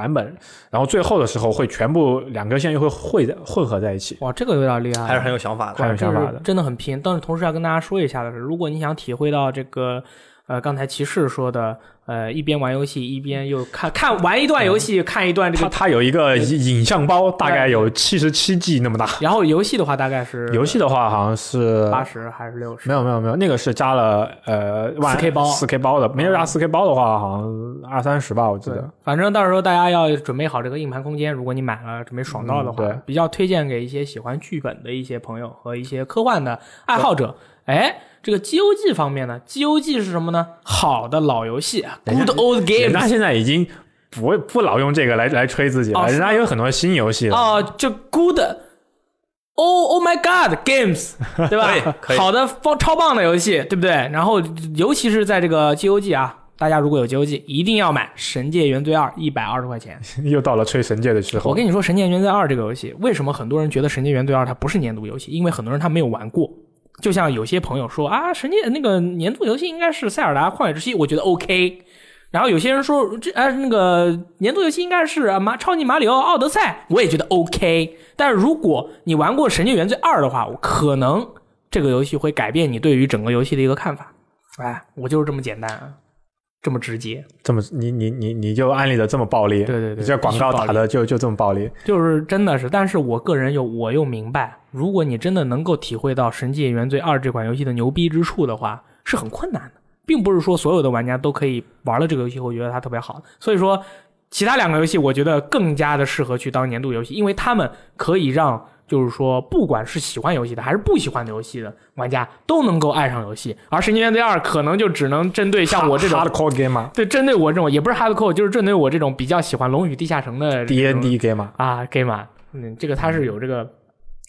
版本，然后最后的时候会全部两根线又会汇在混合在一起。哇，这个有点厉害，还是很有想法的。很有想法的真的很拼。但是同时要跟大家说一下的是，如果你想体会到这个，呃，刚才骑士说的，呃，一边玩游戏一边又看看玩一段游戏，看一段这它个，它有一个影影像包，大概有七十七 G 那么大。然后游戏的话大概是游戏的话好像是八十还是六十？没有没有没有，那个是加了呃四 K 包四 K 包的，没有加四 K 包的话好像二三十吧，我记对得。，反正到时候大家要准备好这个硬盘空间。如果你买了准备爽到的话，比较推荐给一些喜欢剧本的一些朋友和一些科幻的爱好者。哎，这个 GOG 方面呢，GOG 是什么呢？好的老游戏啊，Good old games。现在已经不不老用这个来来吹自己了，哦人家有很多新游戏了。哦，就 Good。Oh, oh my God, games，对吧？好的，棒超棒的游戏，对不对？然后，尤其是在这个 GOG 啊，大家如果有 GOG，一定要买《神界原罪二》，一百二十块钱。又到了吹神界的时候。我跟你说，《神界原罪二》这个游戏，为什么很多人觉得《神界原罪二》它不是年度游戏？因为很多人他没有玩过。就像有些朋友说啊，《神界》那个年度游戏应该是《塞尔达旷野之息》，我觉得 OK。然后有些人说这啊那个年度游戏应该是啊马超级马里奥奥德赛，我也觉得 OK。但如果你玩过《神界原罪二》的话，我可能这个游戏会改变你对于整个游戏的一个看法。哎，我就是这么简单，啊，这么直接。这么你你你你就安利的这么暴力，对对对这广告打的就就这么暴力。就是真的是，但是我个人又我又明白，如果你真的能够体会到《神界原罪二》这款游戏的牛逼之处的话，是很困难的，并不是说所有的玩家都可以玩了这个游戏后觉得它特别好。所以说，其他两个游戏我觉得更加的适合去当年度游戏，因为他们可以让就是说，不管是喜欢游戏的还是不喜欢的游戏的玩家都能够爱上游戏，而《神经元 Z 二》可能就只能针对像我这种 hardcore game 对，针对我这种也不是 hardcore，就是针对我这种比较喜欢《龙与地下城》的 D N D game 啊，game 啊嗯，这个它是有这个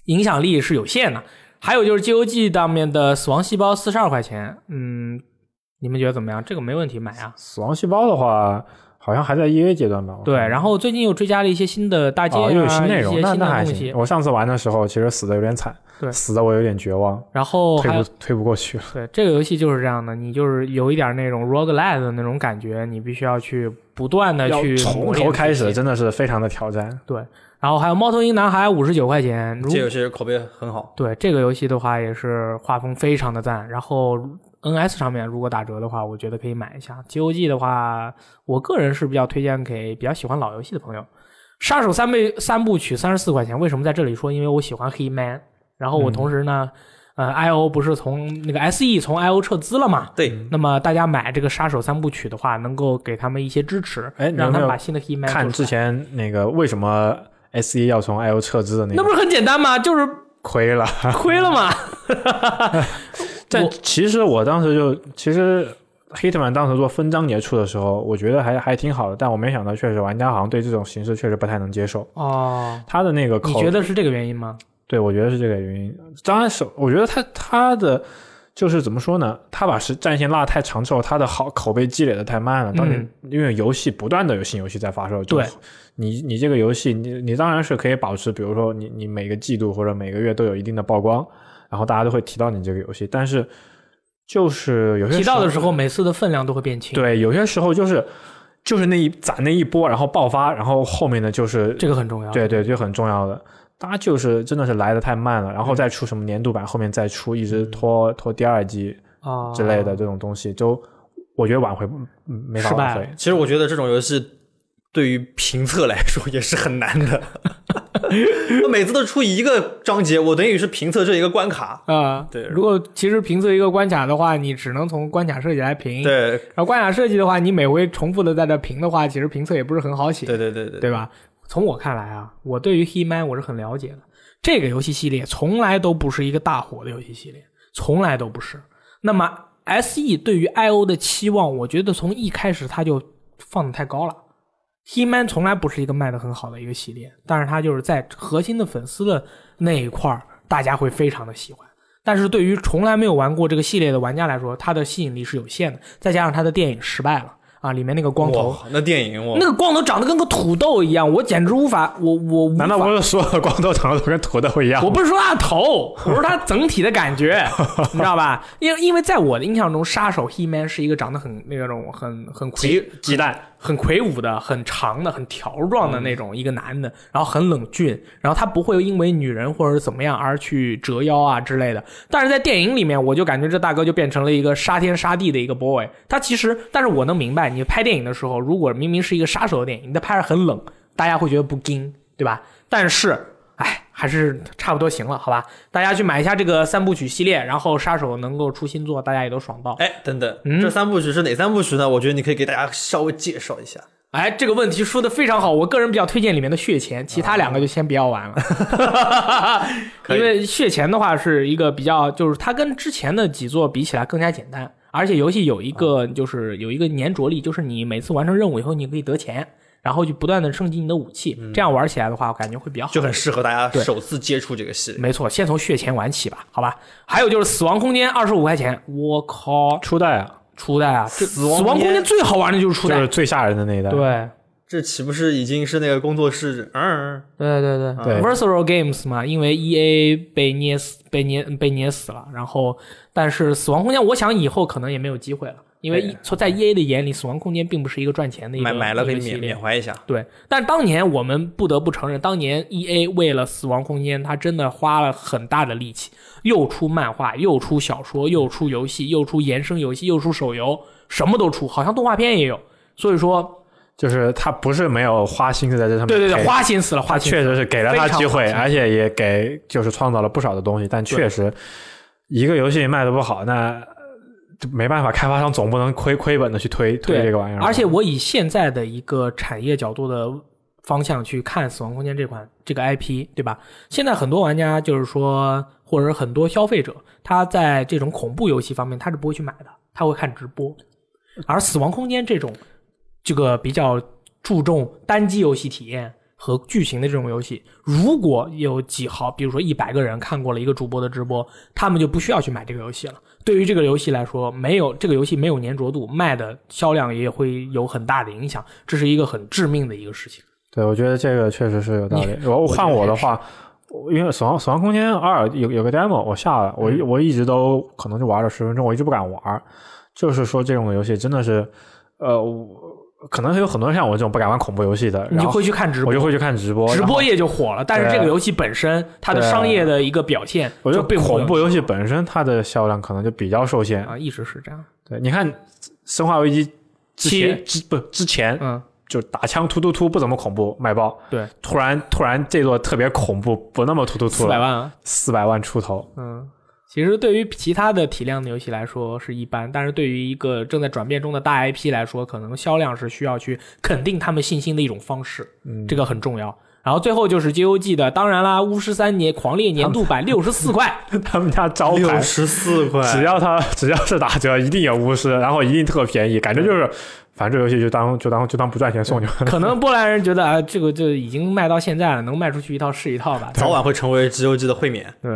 影响力是有限的。还有就是 GOG 上面的死亡细胞四十二块钱，嗯，你们觉得怎么样？这个没问题，买啊。死亡细胞的话，好像还在 E A 阶段吧？对，然后最近又追加了一些新的大街啊，哦，又有新内容，一些新那那还的东西行。。我上次玩的时候，其实死的有点惨，对死的我有点绝望，然后推不推不过去了。对这个游戏就是这样的，你就是有一点那种 roguelike 的那种感觉，你必须要去不断的去从头开始，真的是非常的挑战。对，然后还有《猫头鹰男孩》五十九块钱，如这游戏口碑很好。对这个游戏的话也是画风非常的赞，然后 NS 上面如果打折的话，我觉得可以买一下。GOG 的话，我个人是比较推荐给比较喜欢老游戏的朋友。杀手三倍三部曲三十四块钱，为什么在这里说？因为我喜欢黑 man，然后我同时呢，呃，IO 不是从那个 SE 从 IO 撤资了嘛？对，那么大家买这个杀手三部曲的话，能够给他们一些支持，哎让他们把新的黑 man 看之前那个为什么 S E 要从 I O 撤资的那个那不是很简单吗？就是亏了，亏了嘛。但其实我当时就其实 Hitman 当时做分章节出的时候，我觉得还还挺好的，但我没想到确实玩家好像对这种形式确实不太能接受。哦，他的那个口你觉得是这个原因吗？对，我觉得是这个原因。当然是，我觉得他他的就是怎么说呢？他把时战线拉太长之后，他的好口碑积累的太慢了。当你、嗯因为游戏不断的有新游戏在发售，就对你你这个游戏，你你当然是可以保持，比如说你你每个季度或者每个月都有一定的曝光，然后大家都会提到你这个游戏，但是就是有些提到的时时候，每次的分量都会变轻。，对，有些时候就是就是那一攒那一波，然后爆发，然后后面的就是这个很重要。对对，就很重要的。大家就是真的是来的太慢了，然嗯后再出什么年度版，后面再出，一直拖拖第二季啊之类的这种东西，就我觉得挽回嗯没法失败挽回。其实我觉得这种游戏对于评测来说也是很难的。我每次都出一个章节，我等于是评测这一个关卡。啊，对如果其实评测一个关卡的话，你只能从关卡设计来评。，对然后关卡设计的话，你每回重复的在这评的话，其实评测也不是很好写。对对对对对吧？从我看来啊，我对于 He-Man 我是很了解的。这个游戏系列从来都不是一个大火的游戏系列，从来都不是。那么 SE 对于 IO 的期望，我觉得从一开始它就放的太高了。He-Man 从来不是一个卖的很好的一个系列，但是它就是在核心的粉丝的那一块儿，大家会非常的喜欢。但是对于从来没有玩过这个系列的玩家来说，它的吸引力是有限的。再加上它的电影失败了啊，里面那个光头，那电影我那个光头长得跟个土豆一样，我简直无法，我我 难道不是所有的光头长得都跟土豆一样？我不是说他的头，我说他整体的感觉，你知道吧？因为因为在我的印象中，杀手 He-Man 是一个长得很那种很很魁鸡蛋，很魁梧的、很长的、很条状的那种一个男的，然后很冷峻，然后他不会因为女人或者怎么样而去折腰啊之类的。但是在电影里面，我就感觉这大哥就变成了一个杀天杀地的一个 boy。他其实，但是我能明白，你拍电影的时候，如果明明是一个杀手的电影，你在拍着很冷，大家会觉得不惊，对吧？但是。哎，还是差不多行了，好吧？大家去买一下这个三部曲系列，然后杀手能够出新作，大家也都爽到。哎，等等，嗯这三部曲是哪三部曲呢？我觉得你可以给大家稍微介绍一下。哎，这个问题说的非常好，我个人比较推荐里面的血钱，其他两个就先不要玩了，因为血钱的话是一个比较，就是它跟之前的几座比起来更加简单，而且游戏有一个就是有一个粘着力，就是你每次完成任务以后，你可以得钱，然后就不断的升级你的武器，这样玩起来的话，我感觉会比较好，就很适合大家首次接触这个系列。没错，先从血钱玩起吧，好吧？还有就是死亡空间二十五块钱，我靠，初代啊，初代啊，死亡死亡空空间间最好玩的就是初代，就是最吓人的那一代。，对。这岂不是已经是那个工作室？嗯，对对对对 v e r s a l Games 嘛，因为 E A 被捏死，被捏被捏死了，然后但是死亡空间，我想以后可能也没有机会了，因为一从在 E A 的眼里，死亡空间并不是一个赚钱的一个买买了可以缅缅怀一下。对，但当年我们不得不承认，当年 E A 为了死亡空间，他真的花了很大的力气，又出漫画，又出小说，又出游戏，又出衍生游戏，又出手游，什么都出，好像动画片也有。所以说，就是他不是没有花心思在这上面，对对对，花心思了，花心思确实是给了他机会，而且也给就是创造了不少的东西，但确实一个游戏卖的不好，那就没办法，开发商总不能亏亏本的去推推这个玩意儿。而且我以现在的一个产业角度的方向去看《死亡空间》这款这个 IP，对吧？现在很多玩家就是说，或者是很多消费者，他在这种恐怖游戏方面他是不会去买的，他会看直播。而《死亡空间》这种这个比较注重单机游戏体验和剧情的这种游戏，如果有几号，比如说一百个人看过了一个主播的直播，他们就不需要去买这个游戏了。对于这个游戏来说，没有这个游戏没有粘着度，卖的销量也会有很大的影响，这是一个很致命的一个事情。对，我觉得这个确实是有道理。我换我的话，因为《死亡死亡空间二》有有个 demo 我下了，我我一直都可能就玩了十分钟，我一直不敢玩。就是说这种游戏真的是，呃，我可能有很多像我这种不敢玩恐怖游戏的，你就会去看直播，我就会去看直播，直播业就火了。但是这个游戏本身它的商业的一个表现，我觉得恐怖游戏戏本身它的销量可能就比较受限。啊，一直是这样。对，你看《生化危机》七之不之前嗯，就打枪突突突不怎么恐怖卖爆，对，突然突然这座特别恐怖不那么突突突了，四百万啊，四百万出头，嗯。其实对于其他的体量的游戏来说是一般，但是对于一个正在转变中的大 IP 来说，可能销量是需要去肯定他们信心的一种方式，嗯，这个很重要。然后最后就是 GOG 的，当然啦，巫师三年狂猎年度版六十四块，他们家招牌十四块，只要它只要是打折，一定有巫师，然后一定特便宜，感觉就是，反正这游戏就当就当就当不赚钱送你们。可能波兰人觉得啊，这个就已经卖到现在了，能卖出去一套是一套吧。早晚会成为 GOG 的会免。对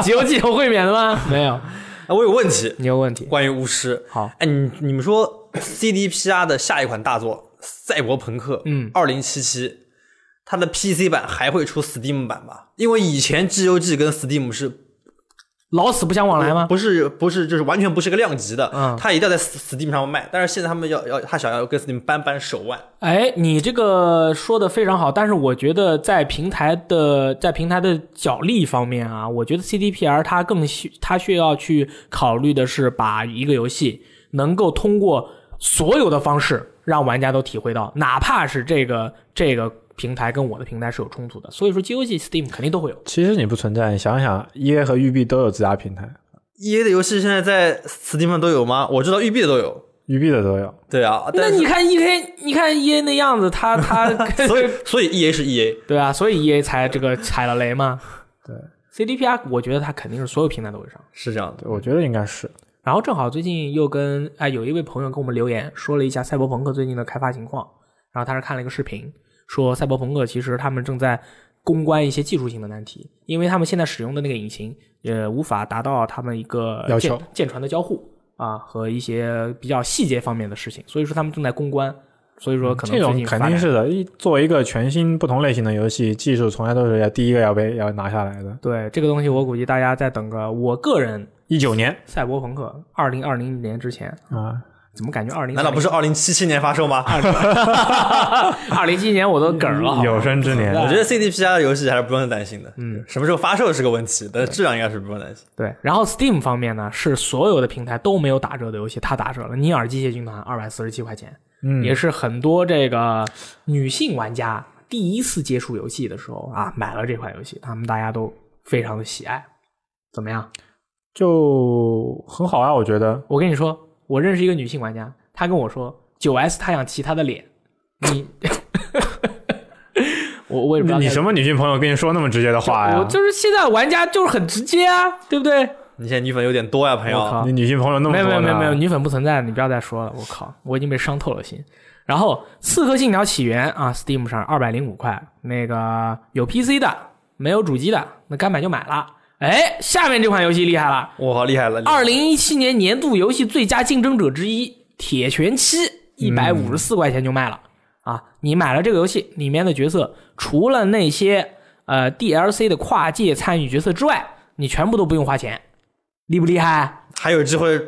，GOG 有会免的吗？没有，啊，我有问题，你有问题。关于巫师。好，哎，你你们说 CDPR 的下一款大作《赛博朋克》嗯二零七七，它的 PC 版还会出 Steam 版吧？因为以前 GOG 跟 Steam 是老死不相往来吗？不是不是，就是完全不是个量级的。嗯它一定要在 Steam 上卖，但是现在他们要要他想要跟 Steam 扳扳手腕。哎，你这个说的非常好，但是我觉得在平台的在平台的角力方面啊，我觉得 CDPR 它更需它需要去考虑的是把一个游戏能够通过所有的方式让玩家都体会到，哪怕是这个这个平台跟我的平台是有冲突的，所以说 GOG、Steam 肯定都会有。其实你不存在，你想想，EA 和育碧都有自家平台，EA 的游戏现在在 Steam 上都有吗？我知道育碧的都有。育碧的都有。对啊，那但你看 EA，你看 EA 那样子，他他 所以所以 EA 是 EA，对啊，所以 EA 才这个踩了雷嘛。对，CDPR 我觉得它肯定是所有平台都会上。是这样的。我觉得应该是。然后正好最近又跟哎有一位朋友跟我们留言说了一下赛博朋克最近的开发情况，然后他是看了一个视频，说赛博朋克其实他们正在攻关一些技术性的难题，因为他们现在使用的那个引擎也无法达到他们一个要求舰舰船的交互啊和一些比较细节方面的事情，所以说他们正在攻关，所以说可能最这种肯定是的。一作为一个全新不同类型的游戏，技术从来都是要第一个要被要拿下来的。对这个东西，我估计大家再等个，我个人一九年赛博朋克二零二零年之前，啊，怎么感觉二零难道不是二零七七年发售吗？二零七七年我都梗了？有生之年我觉得 CDPR 的游戏还是不用担心的。嗯，什么时候发售是个问题，但是质量应该是不用担心。对，然后 Steam 方面呢，是所有的平台都没有打折的游戏，它打折了。《尼尔：机械军团》二百四十七块钱，嗯，也是很多这个女性玩家第一次接触游戏的时候啊，买了这款游戏，他们大家都非常的喜爱。怎么样？就很好啊，我觉得。我跟你说，我认识一个女性玩家，她跟我说，九 S 她想骑她的脸，你，我我也不知道你什么女性朋友跟你说那么直接的话呀？我就是现在玩家就是很直接啊，对不对？你现在女粉有点多呀，朋友。你女性朋友那么没多没有没有没有没有，女粉不存在，你不要再说了，我靠，我已经被伤透了心。然后《刺客信条：起源》啊，Steam 上二百零五块，那个有 PC 的，没有主机的，那该买就买了。哎，下面这款游戏厉害了，我靠，厉害了！二零一七年年度游戏最佳竞争者之一《铁拳七》，一百五十四块钱就卖了、啊！你买了这个游戏里面的角色，除了那些呃 DLC 的跨界参与角色之外，你全部都不用花钱，厉不厉害？还有机会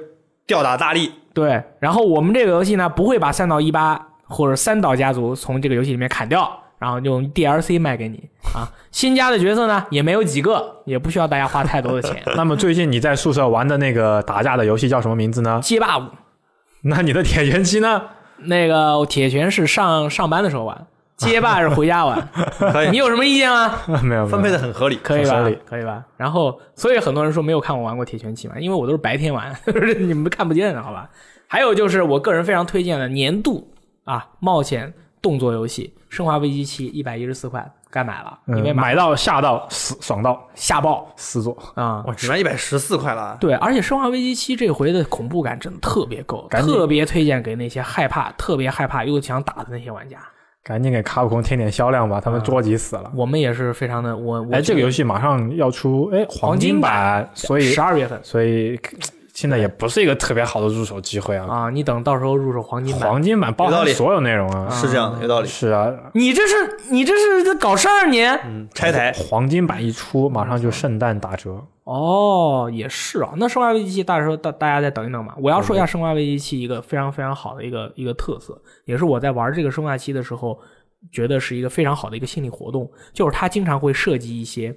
吊打大力。对，然后我们这个游戏呢，不会把三岛一八或者三岛家族从这个游戏里面砍掉，然后用 DLC 卖给你啊。新加的角色呢，也没有几个，也不需要大家花太多的钱。那么最近你在宿舍玩的那个打架的游戏叫什么名字呢？街霸五，那你的铁拳七呢？那个铁拳是上上班的时候玩，街霸是回家玩。可以你有什么意见吗？没有，分配的的很合理。可以吧？可以吧？然后，所以很多人说没有看我玩过铁拳七嘛，因为我都是白天玩，你们看不见的，好吧？还有就是我个人非常推荐的年度啊冒险动作游戏《生化危机七》，一百一十四块，该买了，因为嗯，买到吓到死爽到吓爆四座，啊！我，只卖一百十四块了。对，而且《生化危机七》这回的恐怖感真的特别够，赶紧特别推荐给那些害怕、特别害怕又想打的那些玩家。赶紧给卡普空添点销量吧，他们着急死了。我们也是非常的，我我哎，这个游戏马上要出哎黄金版，所以十二月份，所以现在也不是一个特别好的入手机会啊。啊，你等到时候入手黄金版，黄金版包有道理含所有内容啊，是这样的，有道理。是啊，你这是你这是在搞事儿你？嗯，拆台黄金版一出，马上就圣诞打折。哦，也是啊。那《生化危机七》大家大大家再等一等吧。我要说一下《生化危机七》一个非常非常好的一个一个特色，也是我在玩这个《生化七》的时候觉得是一个非常好的一个心理活动，就是它经常会设计一些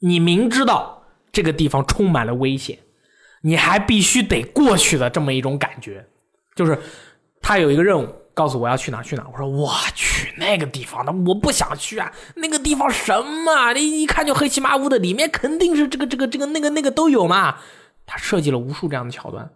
你明知道这个地方充满了危险，你还必须得过去的这么一种感觉。就是他有一个任务，告诉我要去哪去哪。我说我去那个地方，那我不想去啊，那个地方什么？你一看就黑漆麻乌的，里面肯定是这个这个这个那个那个都有嘛。他设计了无数这样的桥段，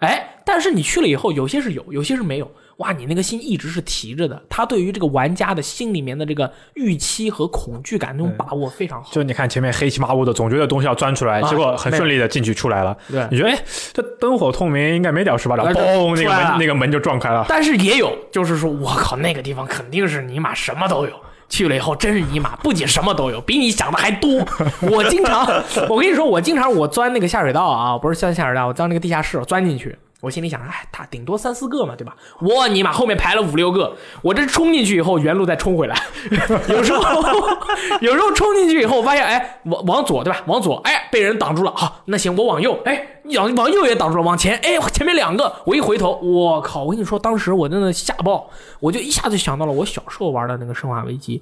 哎，但是你去了以后，有些是有，有些是没有。哇，你那个心一直是提着的。他对于这个玩家的心里面的这个预期和恐惧感那种把握非常好。就你看前面黑漆麻乌的，总觉得东西要钻出来，啊结果很顺利的进去出来了。对你觉得哎，这灯火通明，应该没屌事吧？然后哎嘣，那个门那个门就撞开了。但是也有，就是说我靠，那个地方肯定是尼玛什么都有。去了以后真是尼玛，不仅什么都有，比你想的还多。我经常，我跟你说，我经常我钻那个下水道啊，不是钻下水道，我钻那个地下室，我钻进去，我心里想，哎，他顶多三四个嘛，对吧？我尼玛后面排了五六个，我这冲进去以后，原路再冲回来。有时候，有时候冲进去以后，发现哎，往往左对吧？往左，哎，被人挡住了。好，那行，我往右，哎，往往右也挡住了，往前，哎，前面两个，我一回头，我靠！我跟你说，当时我真的吓爆，我就一下子想到了我小时候玩的那个《生化危机》。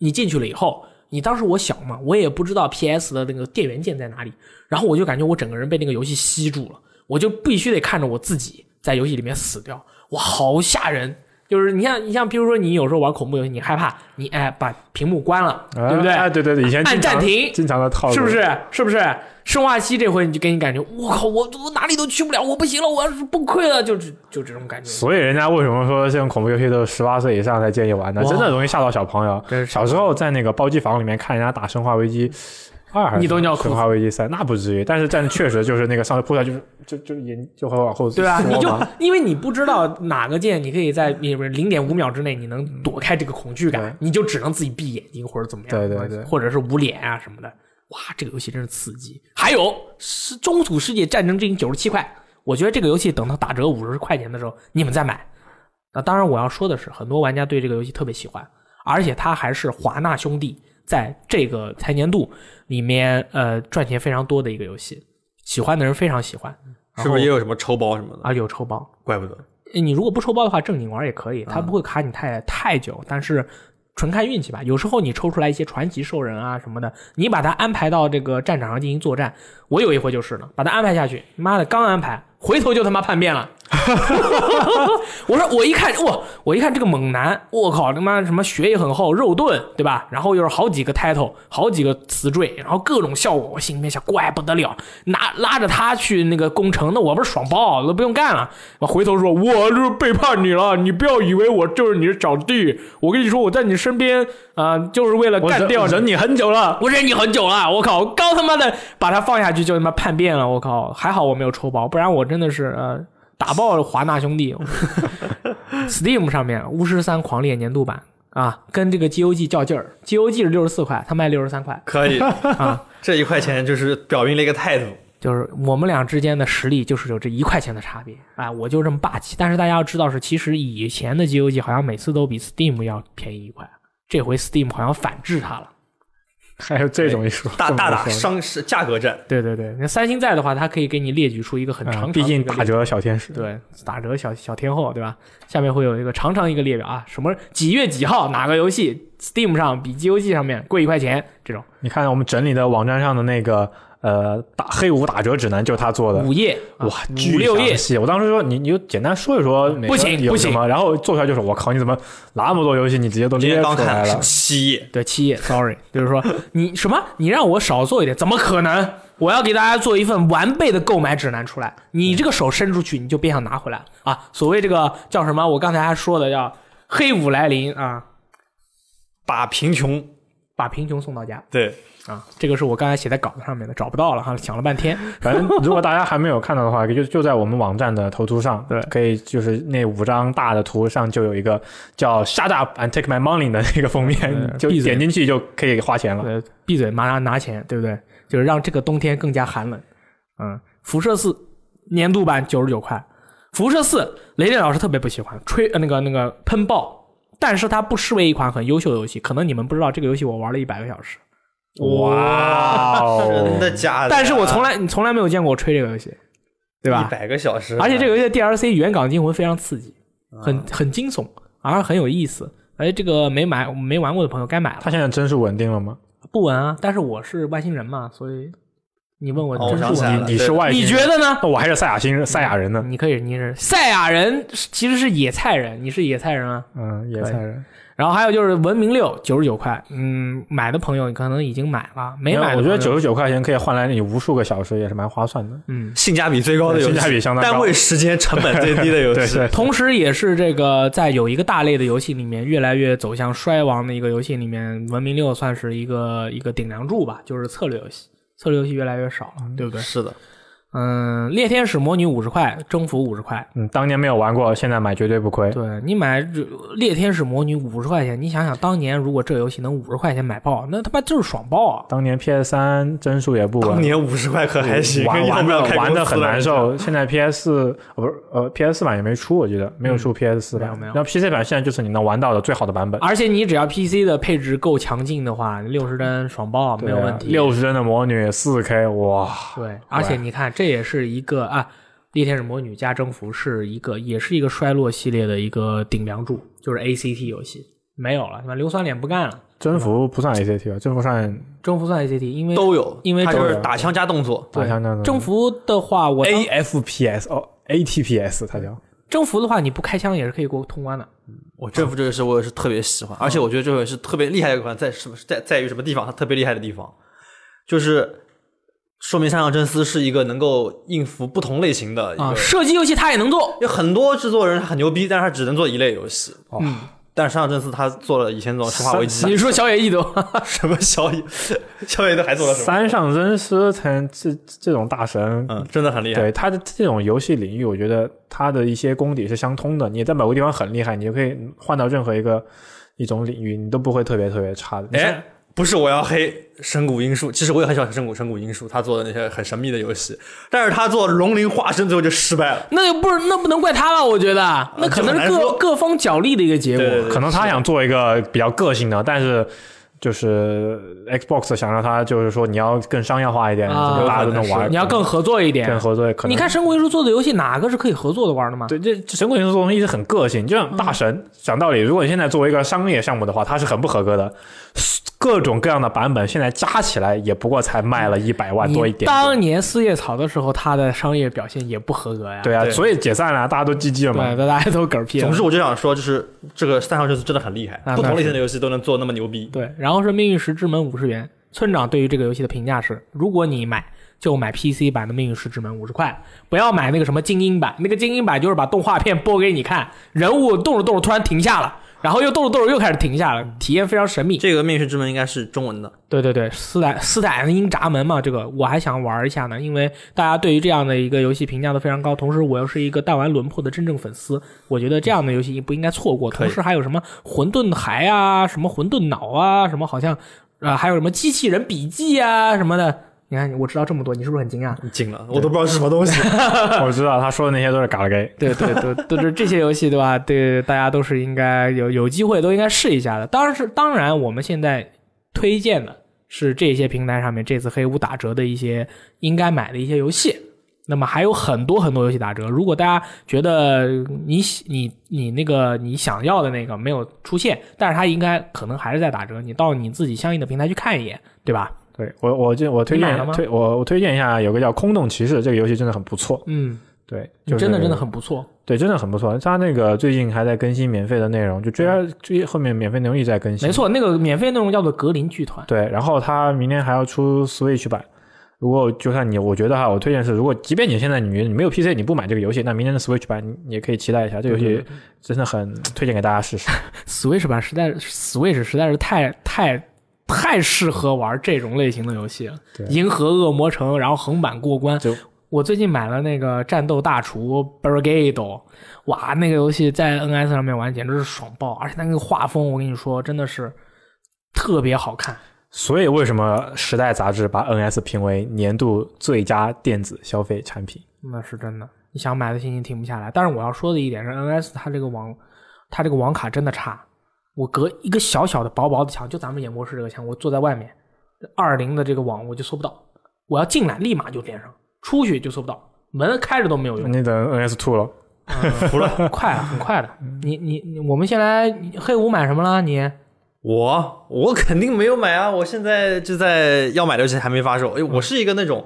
你进去了以后，你当时我小嘛，我也不知道 PS 的那个电源键在哪里，然后我就感觉我整个人被那个游戏吸住了，我就必须得看着我自己在游戏里面死掉，哇，好吓人！就是你像你像，比如说你有时候玩恐怖游戏，你害怕，你哎把屏幕关了，对不对？哎，对对对，以前按暂停经常的套路，是不？是？是不是？生化七这回你就给你感觉，我靠，我我哪里都去不了，我不行了，我要是崩溃了，就是就这种感觉。所以人家为什么说这种恐怖游戏都是十八岁以上才建议玩呢？真的容易吓到小朋友。小时候在那个包机房里面看人家打《生化危机二》还是你都尿裤子生化危机三》，那不至于。但是但确实就是那个上次扑出来就是就就眼就会往后对啊，你就因为你不知道哪个键，你可以在你零点五秒之内你能躲开这个恐惧感，你就只能自己闭眼睛或者怎么样，对对对或者是捂脸啊什么的。哇，这个游戏真是刺激！还有是《中土世界战争之鹰》九十七块，我觉得这个游戏等到打折五十块钱的时候，你们再买。那当然，我要说的是，很多玩家对这个游戏特别喜欢，而且它还是华纳兄弟在这个财年度里面呃赚钱非常多的一个游戏，喜欢的人非常喜欢。是不是也有什么抽包什么的？啊有抽包？怪不得。你如果不抽包的话，正经玩也可以，它不会卡你太太久，但是纯看运气吧。有时候你抽出来一些传奇兽人啊什么的，你把它安排到这个战场上进行作战。我有一回就是了，把它安排下去，妈的刚安排，回头就他妈叛变了。我说我一看哇，我一看这个猛男，我靠他妈什么血也很厚，肉盾对吧？然后又是好几个 title，好几个词缀，然后各种效果，我心里面想怪不得了，拿拉着他去那个攻城，那我不是爽爆，都不用干了。我回头说，我就是背叛你了，你不要以为我就是你的小弟，我跟你说，我在你身边啊、就是为了干掉你。忍忍你很久了。我忍你很久了，我靠！我刚他妈的把他放下去就他妈叛变了，我靠！还好我没有抽包，不然我真的是呃打爆了华纳兄弟。Steam 上面《巫师三狂猎》年度版啊，跟这个 GOG 较劲儿，GOG 是六十四块，他卖六十三块可以，啊，这一块钱就是表明了一个态度。就是我们俩之间的实力就是有这一块钱的差别啊，我就这么霸气。但是大家要知道是，其实以前的 GOG 好像每次都比 Steam 要便宜一块，这回 Steam 好像反制它了。还有这种一说，大大打商是价格战，对对对，那三星在的话，它可以给你列举出一个很长毕竟打折小天使。对，打折小小天后，对吧？下面会有一个长长一个列表啊，什么几月几号哪个游戏 Steam 上比 GOG 上面贵一块钱这种。你看我们整理的网站上的那个呃打黑五打折指南，就是他做的。五页啊哇，五六页，细！我当时说你你就简单说一说不行不行然后做出来就是我靠，你怎么那么多游戏你直接都今列天刚看是出来了？七页，对，七页，sorry，就是说你什么，你让我少做一点，怎么可能？我要给大家做一份完备的购买指南出来，你这个手伸出去，你就别想拿回来啊！所谓这个叫什么？我刚才还说的叫黑五来临啊，把贫穷把贫穷送到家对啊！这个是我刚才写在稿子上面的，找不到了哈，想了半天。反正如果大家还没有看到的话，就就在我们网站的头图上，对可以就是那五张大的图上就有一个叫 “Shut up and take my money” 的那个封面，就点进去就可以花钱了。呃，闭嘴，马上拿钱，对不对？就是让这个冬天更加寒冷。嗯，辐射四年度版九十九块，辐射四雷电老师特别不喜欢吹呃那个那个喷爆，但是它不失为一款很优秀的游戏。可能你们不知道，这个游戏我玩了一百个小时，哇真哦！的假的？但是我从来你从来没有见过我吹这个游戏，对吧一？百个小时，而且这个游戏的 DLC《原港惊魂》非常刺激，啊很很惊悚，而很有意思。哎这个没买没玩过的朋友该买了他，现在帧数稳定了吗？不稳啊。但是我是外星人嘛，所以你问我哦我真是稳。想起来了你是外星人你，觉得呢？那我还是赛亚星人赛亚人呢。你可以，你是赛亚人，其实是野菜人，你是野菜人啊。嗯，野菜人。然后还有就是《文明六》九十九块，嗯，买的朋友可能已经买了，没买的我觉得九十九块钱可以换来你无数个小时，也是蛮划算的。嗯，性价比最高的游戏，性价比相当高单位时间成本最低的游戏。对对，同时也是这个在有一个大类的游戏里面越来越走向衰亡的一个游戏里面，《文明六》算是一个一个顶梁柱吧，就是策略游戏，策略游戏越来越少了，对不对？是的，嗯，猎天使魔女五十块，征服五十块。嗯，当年没有玩过，现在买绝对不亏。对你买这猎天使魔女五十块钱，你想想当年如果这游戏能五十块钱买爆，那他妈就是爽爆啊！当年 PS 三帧数也不稳，当年五十块可还行，玩玩的很难受。现在 PS 四不是呃 PS 四版也没出，我记得没有出 PS 四版。没有没有然后 PC 版现在就是你能玩到的最好的版本，而且你只要 PC 的配置够强劲的话，六十帧爽爆没有问题。六十帧的魔女四 K，哇！对，而且你看，这也是一个啊，猎天使魔女加征服是一个，也是一个衰落系列的一个顶梁柱，就是 ACT 游戏没有了，对吧？硫酸脸不干了，征服不算 ACT 吧？征服算征服算 ACT，因为都有，因为它就是打枪加动作。打枪加动作征服的话，我 AFPS 哦 ATPS 它叫征服的话，你不开枪也是可以过通关的。我征服这个是我也是特别喜欢，而且我觉得这个是特别厉害的一款，在什么在在于什么地方？它特别厉害的地方，就是说明山上真司是一个能够应付不同类型的一个。啊，射击游戏他也能做，有很多制作人他很牛逼，但是他只能做一类游戏。嗯，但是山上真司他做了以前这种《生化危机》你说小野义德，什么小野，小野德还做了什么？三上真司才这这种大神，嗯，真的很厉害。对他的这种游戏领域，我觉得他的一些功底是相通的。你在某个地方很厉害，你就可以换到任何一个一种领域，你都不会特别特别差的。哎，不是我要黑神谷英树，其实我也很喜欢神谷神谷英树，他做的那些很神秘的游戏，但是他做龙鳞化身最后就失败了。那就不是那不能怪他了，我觉得那可能是各各方角力的一个结果。对对对可能他想做一个比较个性的，但是就是 Xbox 想让他就是说你要更商业化一点，啊怎么大家都能玩，你要更合作一点更。合作。可能你看神谷英树做的游戏，哪个是可以合作的玩的吗？对，这这神谷英树做东西是很个性，就像大神。讲道理，如果你现在作为一个商业项目的话，他是很不合格的。各种各样的版本，现在加起来也不过才卖了一百万多一点点。当年四叶草的时候，它的商业表现也不合格呀。对啊，对所以解散了，大家都 GG 了嘛。对，大家都嗝屁了。总之，我就想说，就是这个三上真司真的很厉害，啊不同类型的游戏都能做那么牛逼。对，然后是《命运石之门》五十元。村长对于这个游戏的评价是：如果你买，就买 PC 版的《命运石之门》五十块，不要买那个什么精英版。那个精英版就是把动画片播给你看，人物动着动着突然停下了，然后又动了动着又开始停下了，体验非常神秘。这个《命运之门》应该是中文的，对对对，斯坦斯坦因闸门嘛，这个我还想玩一下呢，因为大家对于这样的一个游戏评价都非常高，同时我又是一个弹丸轮破的真正粉丝，我觉得这样的游戏不应该错过。同时还有什么混沌骸啊，什么混沌脑啊，什么好像呃还有什么机器人笔记啊什么的。你看，我知道这么多，你是不是很惊讶？惊了，我都不知道是什么东西。我知道他说的那些都是嘎啦给。对对对，都是这些游戏对吧？对，大家都是应该有有机会都应该试一下的。当然是，当然我们现在推荐的是这些平台上面这次黑五打折的一些应该买的一些游戏。那么还有很多很多游戏打折，如果大家觉得你你你那个你想要的那个没有出现，但是它应该可能还是在打折，你到你自己相应的平台去看一眼，对吧？对我，我就我推荐推我我推荐一下，有个叫《空洞骑士》这个游戏真的很不错。嗯，对，就是真的真的很不错。对，真的很不错。它那个最近还在更新免费的内容，就追追后面免费内容一直在更新。没。错，那个免费内容叫做格林剧团。对，然后它明年还要出 Switch 版。如果就算你，我觉得哈，我推荐是，如果即便你现在你你没有 PC，你不买这个游戏，那明天的 Switch 版你你也可以期待一下。这个游戏真的很推荐给大家试试。Switch 版实在，Switch 实在是太太太适合玩这种类型的游戏了。对银河恶魔城，然后横版过关就。我最近买了那个战斗大厨 Brigade，哇，那个游戏在 NS 上面玩简直是爽爆，而且那个画风，我跟你说，真的是特别好看。所以为什么《时代》杂志把 NS 评为年度最佳电子消费产品？那是真的，你想买的心情停不下来。但是我要说的一点是，NS 它这个网，它这个网卡真的差。我隔一个小小的薄薄的墙，就咱们演播室这个墙，我坐在外面，二零的这个网我就搜不到。我要进来立马就连上，出去就搜不到，门开着都没有用。你等 NS Two 了，服了。快了，很快的。你你你，我们先来黑五买什么了？你我我肯定没有买啊！我现在就在要买的游戏还没发售。哎，我是一个那种。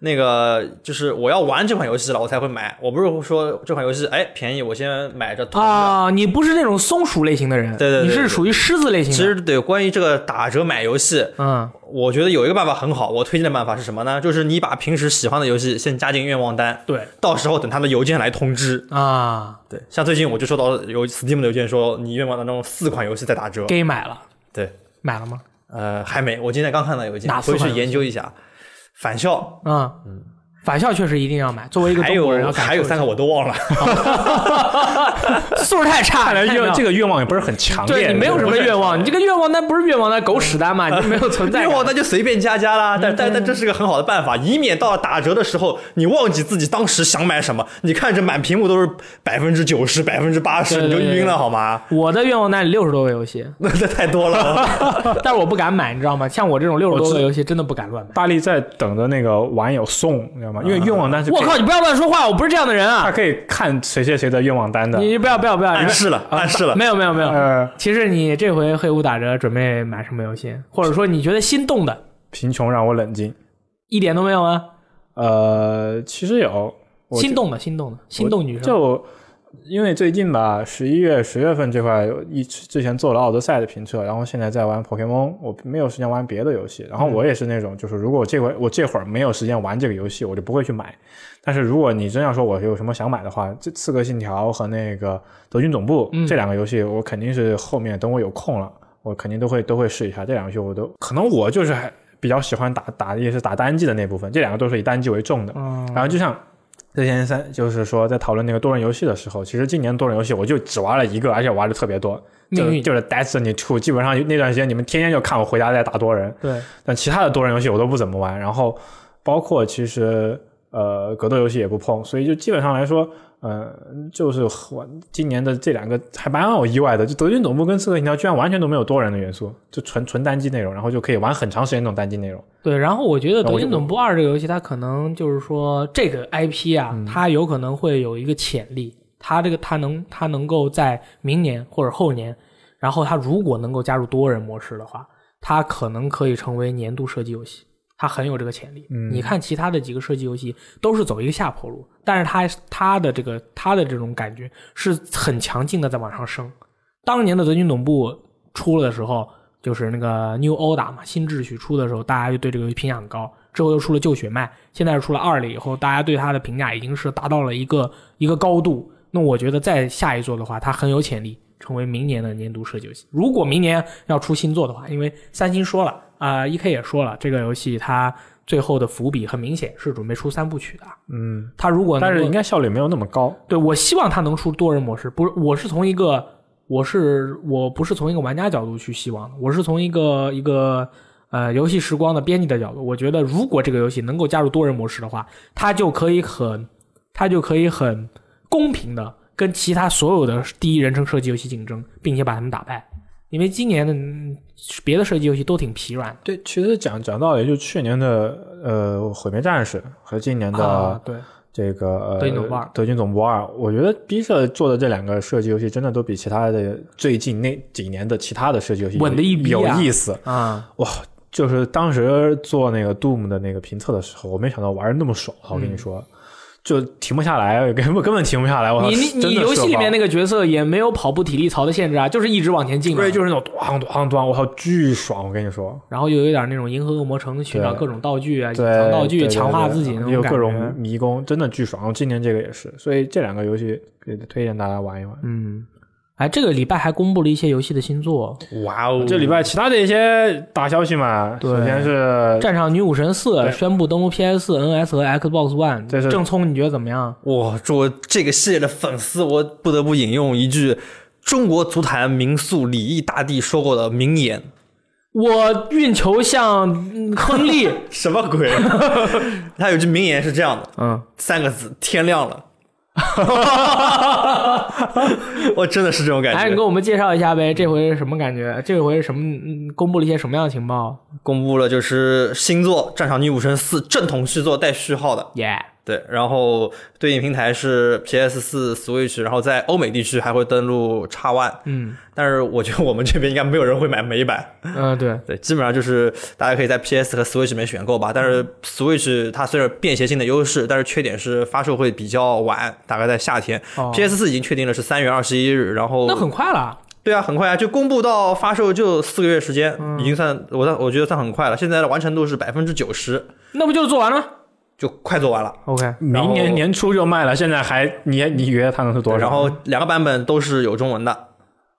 那个就是我要玩这款游戏了，我才会买。我不是说这款游戏哎便宜，我先买着。啊，你不是那种松鼠类型的人，对对，你是属于狮子类型。其实对，关于这个打折买游戏，嗯，我觉得有一个办法很好，我推荐的办法是什么呢？就是你把平时喜欢的游戏先加进愿望单，对，到时候等他的邮件来通知啊。对，像最近我就收到有 Steam 的邮件说你愿望当中四款游戏在打折，给买了。对，买了吗？呃，还没，我今天刚看到邮件，回去研究一下。返校，嗯嗯。返校确实一定要买。作为一个中国人，还有三个我都忘了，素质太差。看来愿这个愿望也不是很强烈。对你没有什么愿望，你这个愿望那不是愿望那，狗屎单嘛，你就没有存在。愿望那就随便加加啦。但但但这是个很好的办法，以免到了打折的时候，你忘记自己当时想买什么。你看着满屏幕都是百分之九十、百分之八十，你就晕了好吗？我的愿望单里六十多个游戏，那这太多了。但是我不敢买，你知道吗？像我这种六十多个游戏，真的不敢乱买。大力在等着那个网友送，你知道吗？因为愿望单是。我靠！你不要乱说话，我不是这样的人啊。他可以看谁谁谁的愿望单的。你不要不要不要暗示了，暗示了。没有没有没有。其实你这回黑五打折，准备买什么游戏？或者说你觉得心动的？贫穷让我冷静，一点都没有吗？呃，其实有心动的，心动的，心动女生就。因为最近吧，十一月、十月份这块一之前做了奥德赛的评测，然后现在在玩 Pokemon，我没有时间玩别的游戏。然后我也是那种，就是如果这回我这会儿没有时间玩这个游戏，我就不会去买。但是如果你真要说我有什么想买的话，这《刺客信条》和那个《德军总部》这两个游戏，我肯定是后面等我有空了，我肯定都会都会试一下。这两个游戏我都可能我就是还比较喜欢打打也是打单机的那部分，这两个都是以单机为重的。然后就像。之前三就是说，在讨论那个多人游戏的时候，其实今年多人游戏我就只玩了一个，而且玩的特别多，就就是 Destiny Two。基本上那段时间，你们天天就看我回家在打多人。对。但其他的多人游戏我都不怎么玩，然后包括其实呃格斗游戏也不碰，所以就基本上来说。呃，就是我今年的这两个还蛮让我意外的，就德军总部跟刺客信条居然完全都没有多人的元素，就纯纯单机内容，然后就可以玩很长时间那种单机内容。对，然后我觉得德军总部二这个游戏，它可能就是说这个 IP 啊，它有可能会有一个潜力，它这个它能它能够在明年或者后年，然后它如果能够加入多人模式的话，它可能可以成为年度射击游戏。它很有这个潜力。你看其他的几个射击游戏都是走一个下坡路，但是它它的这个它的这种感觉是很强劲的在往上升。当年的德军总部出了的时候，就是那个 New Order 嘛，新秩序出的时候，大家就对这个评价很高。之后又出了旧血脉，现在是出了二了以后，大家对它的评价已经是达到了一个一个高度。那我觉得再下一座的话，它很有潜力成为明年的年度射击游戏。如果明年要出新作的话，因为三星说了。啊，E K 也说了，这个游戏它最后的伏笔很明显是准备出三部曲的。嗯，他如果但是应该效率没有那么高。对我希望他能出多人模式，不是，我是从一个我是我不是从一个玩家角度去希望的，我是从一个一个呃游戏时光的编辑的角度，我觉得如果这个游戏能够加入多人模式的话，它就可以很它就可以很公平的跟其他所有的第一人称射击游戏竞争，并且把他们打败。因为今年的别的射击游戏都挺疲软。对，其实讲讲道理，就去年的呃《毁灭战士》和今年的对这个德军总部二，德军总部二，我觉得 B 社做的这两个射击游戏真的都比其他的最近那几年的其他的射击游戏稳的一有意思啊！哇，就是当时做那个 Doom 的那个评测的时候，我没想到玩的那么爽，我跟你说。就停不下来，根本根本停不下来。我你你你游戏里面那个角色也没有跑步体力槽的限制啊，就是一直往前进。对，就是那种咣咣咣，我靠，巨爽！我跟你说。然后又有点那种银河恶魔城寻找各种道具啊，隐藏道具，强化自己那种有各种迷宫，真的巨爽。今年这个也是，所以这两个游戏可以推荐大家玩一玩。嗯。哎，这个礼拜还公布了一些游戏的新作。哇哦！这礼拜其他的一些大消息嘛，首先是《战场女武神四》宣布登陆 PS、NS 和 Xbox One。这是正聪，你觉得怎么样？我，作为这个系列的粉丝，我不得不引用一句中国足坛名宿李毅大帝说过的名言：“我运球像嗯亨利，什么鬼？他有句名言是这样的，嗯，三个字：天亮了。我真的是这种感觉来，你给。我们介绍一下呗，这回是什么感觉？这回是什么？嗯公布了一些什么样的情报？公布了就是星座《战场女武神四》正统续作带序号的，耶、对，然后对应平台是 PS 四、Switch，然后在欧美地区还会登录 X One，嗯但是我觉得我们这边应该没有人会买美版，嗯、对，对，基本上就是大家可以在 PS 和 Switch 里面选购吧。但是 Switch 它虽然便携性的优势，但是缺点是发售会比较晚，大概在夏天。哦 PS 四已经确定了是三月二十一日，然后那很快了。对啊，很快啊，就公布到发售就四个月时间，嗯已经算我算我觉得算很快了。现在的完成度是百分之九十，那不就是做完了就快做完了。？OK，明年年初就卖了，现在还你你以为它能是多少？然后两个版本都是有中文的，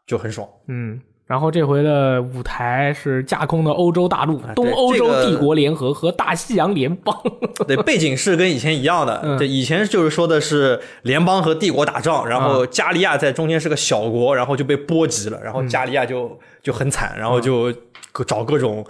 就很爽。嗯，然后这回的舞台是架空的欧洲大陆、东欧洲帝国联合和大西洋联邦。对，背景是跟以前一样的。嗯对，以前就是说的是联邦和帝国打仗，然后加利亚在中间是个小国，然后就被波及了，然后加利亚就就很惨，然后就各找各种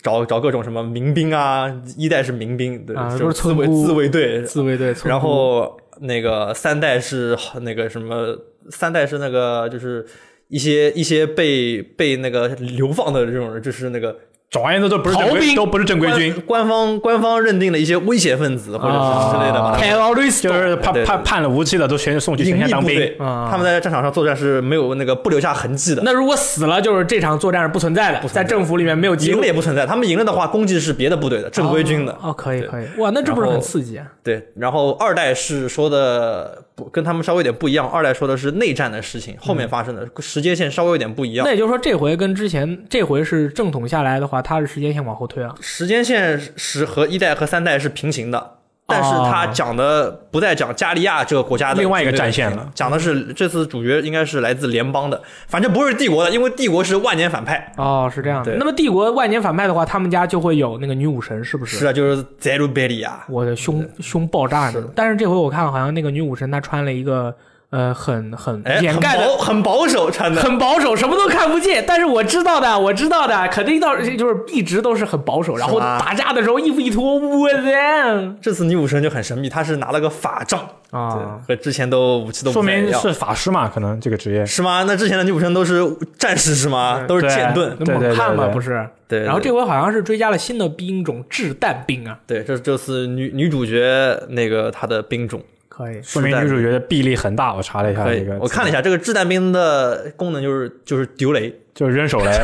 找找各种什么民兵啊，一代是民兵，对，啊这种自都是村姑卫自卫队，自卫队，然后那个三代是那个什么，三代是那个就是一些一些被被那个流放的这种人，就是那个总而言之都不是正规，都不是正规军，官方官方认定的一些威胁分子或者是之类的吧。terrorist 就是判判判了无期的都全送去隐城下当兵。他们在战场上作战是没有那个不留下痕迹的，那如果死了，就是这场作战是不存在的，在。政府里面没有记赢了也不存在。他们赢了的话，攻击是别的部队的正规军的。哦，哦可以可以，哇，那这不是很刺激啊？对，然后二代是说的不跟他们稍微有点不一样，二代说的是内战的事情，后面发生的时间线稍微有点不一样那。也就是说，这回跟之前这回是正统下来的话，它是时间线往后推啊。时间线是和一代和三代是平行的，但是他讲的不再讲加利亚这个国家的另外一个战线了，讲的是这次主角应该是来自联邦的，反正不是帝国的，因为帝国是万年反派。哦，是这样的。那么帝国万年反派的话，他们家就会有那个女武神，是不是？是啊，就是泽鲁贝利亚。我的胸胸爆炸是呢。但是这回我看好像那个女武神她穿了一个呃很很掩盖的保很保守穿的，很保守，什么都看不见。但是我知道的，我知道的，肯定到就是一直都是很保守。然后打架的时候衣服一脱，我天这次女武神就很神秘，她是拿了个法杖，啊！和之前都武器都说不太一样。明是法师嘛？可能这个职业是吗？那之前的女武神都是战士是吗？都是剑盾。那对对猛汉嘛，对对不是？对，对然后这回好像是追加了新的兵种掷弹兵啊，对，这这次女女主角那个她的兵种可以。说明女主角的臂力很大。我查了一下这个，，我看了一下这个掷弹兵的功能就是就是丢雷，就是扔手雷。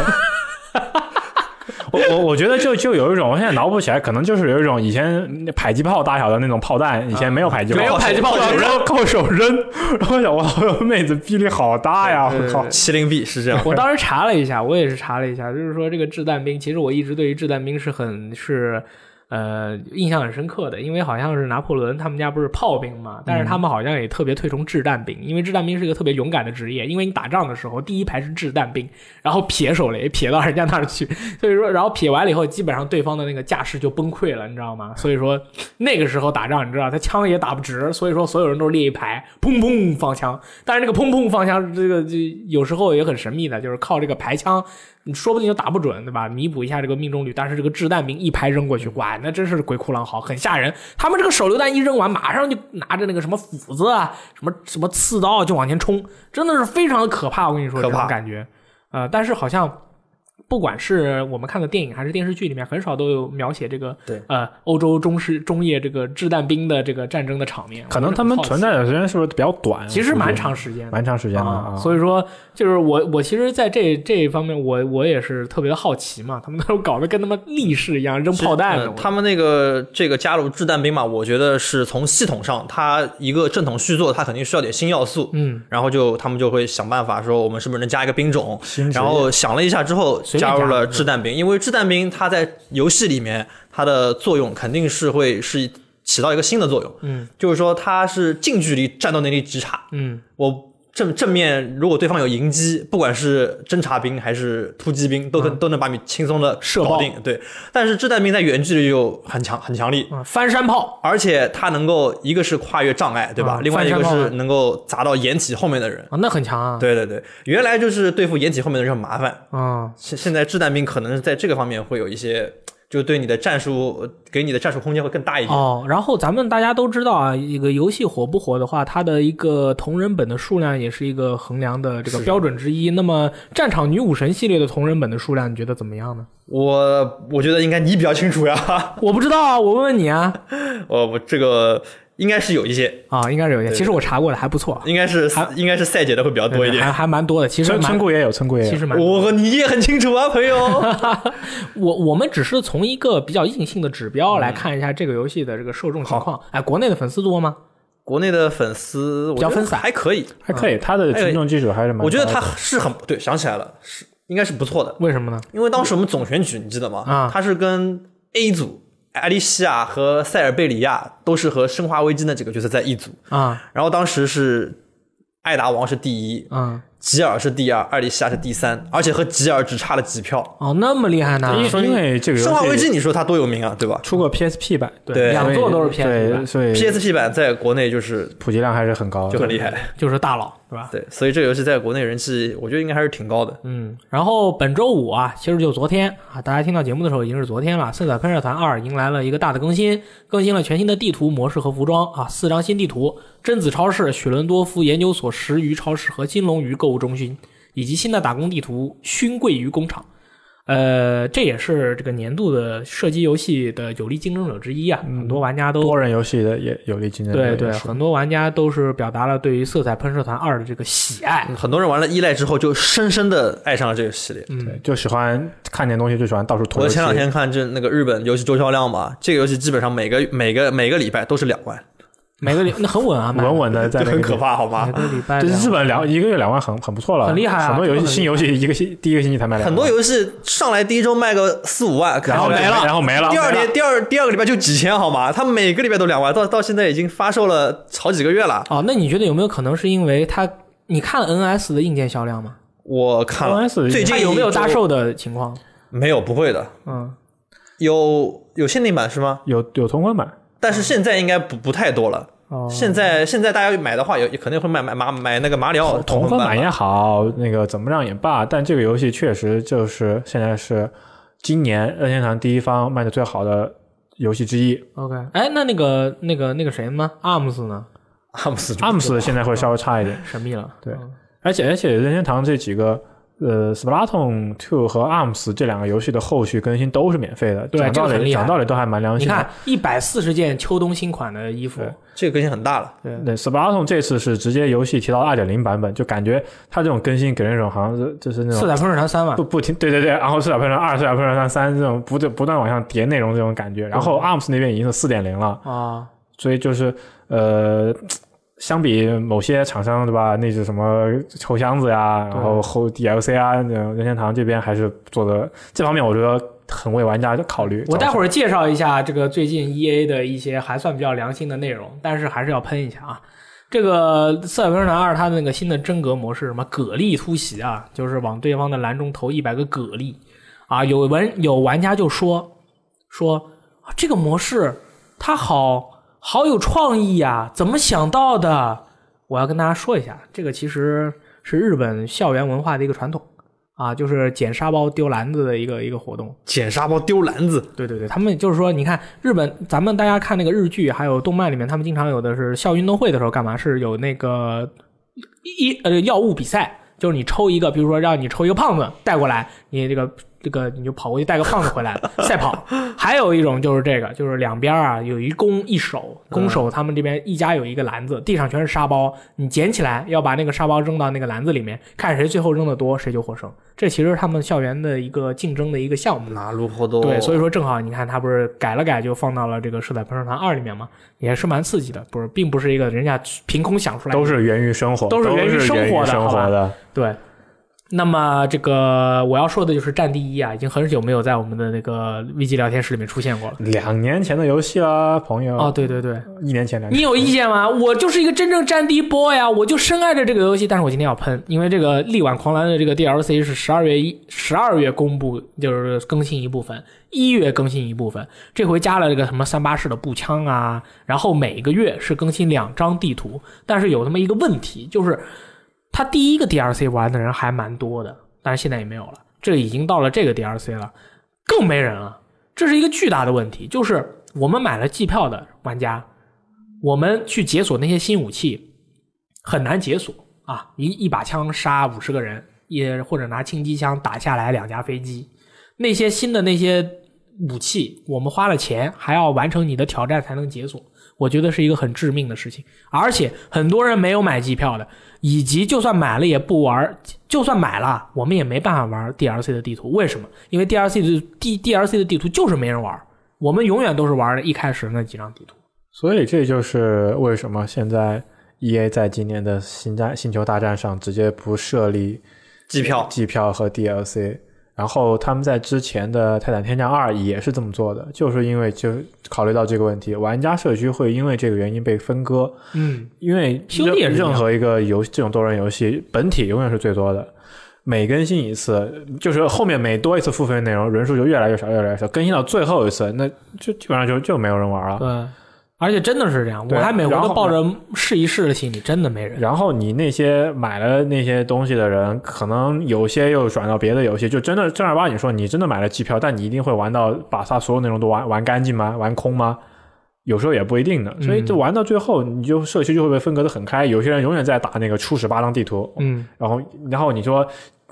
我我我觉得就就有一种，我现在脑补起来，可能就是有一种以前迫击炮大小的那种炮弹，以前没有迫击炮，没有迫击炮靠手扔扔，靠手扔。然后我想，哇，我妹子臂力好大呀！我靠，麒麟臂是这样。我当时查了一下，我也是查了一下，就是说这个掷弹兵，其实我一直对于掷弹兵是很是呃印象很深刻的，因为好像是拿破仑他们家不是炮兵嘛，但是他们好像也特别推崇掷弹兵，因为掷弹兵是一个特别勇敢的职业，因为你打仗的时候第一排是掷弹兵，然后撇手雷撇到人家那儿去，所以说然后撇完了以后，基本上对方的那个架势就崩溃了，你知道吗？所以说那个时候打仗，你知道他枪也打不直，所以说所有人都是列一排，砰砰放枪，但是那个砰砰放枪，这个就有时候也很神秘的，就是靠这个排枪，你说不定就打不准，对吧？弥补一下这个命中率。但是这个掷弹兵一排扔过去，哇，那真是鬼哭狼嚎，很吓人。他们这个手榴弹一扔完，马上就拿着那个什么斧子啊，什么什么刺刀就往前冲，真的是非常的可怕。我跟你说，这种感觉，呃，但是好像。不管是我们看的电影还是电视剧里面，很少都有描写这个对呃欧洲中世中叶这个掷弹兵的这个战争的场面。可能他们存在的时间是不是比较短？其实蛮长时间，蛮长时间的。所以说就是我我其实在这这一方面我我也是特别的好奇嘛，他们都搞得跟他们力士一样扔炮弹他们那个这个加入掷弹兵嘛，我觉得是从系统上，它一个正统续作，它肯定需要点新要素。嗯，然后就他们就会想办法说，我们是不是能加一个兵种？然后想了一下之后，加加入了掷弹兵，因为掷弹兵它在游戏里面它的作用肯定是会是起到一个新的作用。嗯，就是说它是近距离战斗能力极差。嗯我正正面，如果对方有迎击，不管是侦察兵还是突击兵，都可、都能把你轻松的嗯射爆搞定。对，但是掷弹兵在远距离又很强很强力，嗯，翻山炮而且它能够一个是跨越障碍，对吧？啊另外一个是能够砸到掩体后面的人。啊，那很强啊。对对对，原来就是对付掩体后面的人很麻烦，啊，现现在掷弹兵可能在这个方面会有一些，就对你的战术给你的战术空间会更大一点。哦，然后咱们大家都知道啊，一个游戏火不火的话，它的一个同人本的数量也是一个衡量的这个标准之一。那么，战场女武神系列的同人本的数量，你觉得怎么样呢？我我觉得应该你比较清楚呀，我不知道啊，我问问你啊。我我这个应该是有一些，啊，应该是有一些。其实我查过的，还不错啊，应该是应该是赛姐的会比较多一点。还还蛮多的。其实村姑也有，村姑也有。其实蛮多的。我你也很清楚啊，朋友。我我们只是从一个比较硬性的指标来看一下这个游戏的这个受众情况。哎，国内的粉丝多吗？国内的粉丝比较分散还可以，还可以，他的群众基础还是蛮。我觉得他是很对，想起来了，是应该是不错的。为什么呢？因为当时我们总选举，你记得吗？啊他是跟 A 组艾丽西亚和塞尔贝里亚都是和生化危机那几个角色在一组，啊，然后当时是艾达王是第一，嗯，吉尔是第二，艾丽西亚是第三，而且和吉尔只差了几票。哦，那么厉害呢？因因为这个生化危机你说它多有名啊，对吧出过 PSP 版，对两座都是 PSP，版，所以？PSP 版在国内就是普及量还是很高，就很厉害，就是大佬，是吧？对，所以这个游戏在国内人气，我觉得应该还是挺高的。嗯，然后本周五啊，其实就昨天啊，大家听到节目的时候已经是昨天了。《色彩喷射团二》迎来了一个大的更新，更新了全新的地图模式和服装啊，四张新地图：贞子超市、雪伦多夫研究所、石鱼超市和金龙鱼购物中心，以及新的打工地图勋贵鱼工厂。呃，这也是这个年度的射击游戏的有力竞争者之一啊，很多玩家都多人游戏的也有力竞争者对对，很多玩家都是表达了对于《色彩喷射团二》的这个喜爱。很多人玩了依赖之后，就深深的爱上了这个系列。嗯对，就喜欢看点东西，就喜欢到处拖游戏。我前两天看这那个日本游戏周销量吧，这个游戏基本上每个每个每个礼拜都是两万，每个礼那很稳啊，稳稳的在那个很可怕，好吗每？个礼拜日本两一个月两万很很不错了，很厉害啊很多游戏新游戏一个星第一个星期才卖两万，很多游戏上来第一周卖个四五万，然后没了，然后没了，第二年第二第二个礼拜就几千，好吗？他每个礼拜都两万，到到现在已经发售了好几个月了。哦，那你觉得有没有可能是因为它？你看 NS 的硬件销量吗？我看了 NS 最近有没有大？售的情况？没有，不会的。嗯，有有限定版是吗？有有同款版，但是现在应该不不太多了。哦，现在现在大家买的话，也肯定会买买买买那个马里奥同款也好，那个怎么样也罢，但这个游戏确实就是现在是今年任天堂第一方卖的最好的游戏之一。OK，哎，那那个那个那个谁呢？ARMS 呢？阿姆斯就阿姆斯现在会稍微差一点，神秘了。对嗯而且而且任天堂这几个呃，Splatoon Two 和 ARMS 这两个游戏的后续更新都是免费的，对讲道理讲道理都还蛮良心的。你看，一百四十件秋冬新款的衣服，这个更新很大了。对。那，Splatoon 这次是直接游戏提到二点零版本，就感觉它这种更新给人一种好像是就是那种色彩喷射团三嘛。不，不停，对对对，然后四彩喷射二、四彩喷射三这种不断不断往上叠内容这种感觉，然后 ARMS 那边已经是四点零了，啊，所以就是呃。相比某些厂商，对吧？那是什么抽箱子呀，然后后 DLC 啊，任天堂这边还是做的这方面，我觉得很为玩家考虑。我待会儿儿介绍一下这个最近 E A 的一些还算比较良心的内容，但是还是要喷一下啊。这个《色彩喷射团二》它的那个新的真格模式，什么蛤蜊突袭啊，就是往对方的蓝中投一百个蛤蜊啊。有玩有玩家就说说啊这个模式它好好有创意呀、怎么想到的？我要跟大家说一下，这个其实是日本校园文化的一个传统啊，就是捡沙包丢篮子的一个一个活动。捡沙包丢篮子，对对对，他们就是说，你看日本，咱们大家看那个日剧，还有动漫里面，他们经常有的是校运动会的时候干嘛？是有那个一呃药物比赛，就是你抽一个，比如说让你抽一个胖子带过来，你这个这个你就跑过去带个胖子回来 赛跑。还有一种就是这个，就是两边啊有一攻一守，攻守他们这边一家有一个篮子，地上全是沙包，你捡起来要把那个沙包扔到那个篮子里面，看谁最后扔的多，谁就获胜。这其实是他们校园的一个竞争的一个项目。对，所以说正好你看他不是改了改，就放到了这个《色彩喷射团二》里面嘛，也是蛮刺激的，不是，并不是一个人家凭空想出来的，都是源于生活，都是源于生活的生好吧活的。对。那么这个我要说的就是《战地一》啊，已经很久没有在我们的那个 VG 聊天室里面出现过了。两年前的游戏啦，朋友。哦，对对对，一年前两年。你有意见吗？我就是一个真正战地 boy 啊，我就深爱着这个游戏。但是我今天要喷，因为这个《力挽狂澜》的这个 DLC 是十二月一十二月公布，就是更新一部分，一月更新一部分。这回加了这个什么三八式的步枪啊，然后每个月是更新两张地图。但是有那么一个问题，就是他第一个 DLC 玩的人还蛮多的。但是现在也没有了，这已经到了这个 DLC 了，更没人了。这是一个巨大的问题，就是我们买了季票的玩家，我们去解锁那些新武器很难解锁啊！一一把枪杀五十个人，也或者拿轻机枪打下来两架飞机。那些新的那些武器，我们花了钱还要完成你的挑战才能解锁，我觉得是一个很致命的事情。而且很多人没有买机票的。以及就算买了也不玩，就算买了，我们也没办法玩 DLC 的地图。为什么？因为 DLC 的 D DLC 的地图就是没人玩，我们永远都是玩的一开始那几张地图。所以这就是为什么现在 EA 在今年的星战星球大战上直接不设立机票、机票和 DLC。然后他们在之前的《泰坦天降二》也是这么做的，就是因为就考虑到这个问题，玩家社区会因为这个原因被分割。嗯，因为任任何一个游这种多人游戏，本体永远是最多的，每更新一次，就是后面每多一次付费内容，人数就越来越少，越来越少，更新到最后一次，那就基本上就就没有人玩了。对。而且真的是这样，我还每回都抱着试一试的心理，真的没人。然后你那些买了那些东西的人，可能有些又转到别的游戏，就真的正儿八经说，你真的买了机票，但你一定会玩到把它所有内容都玩玩干净吗？玩空吗？有时候也不一定的。所以就玩到最后，你就社区就会被分割的很开。有些人永远在打那个初始八张地图，嗯，然后然后你说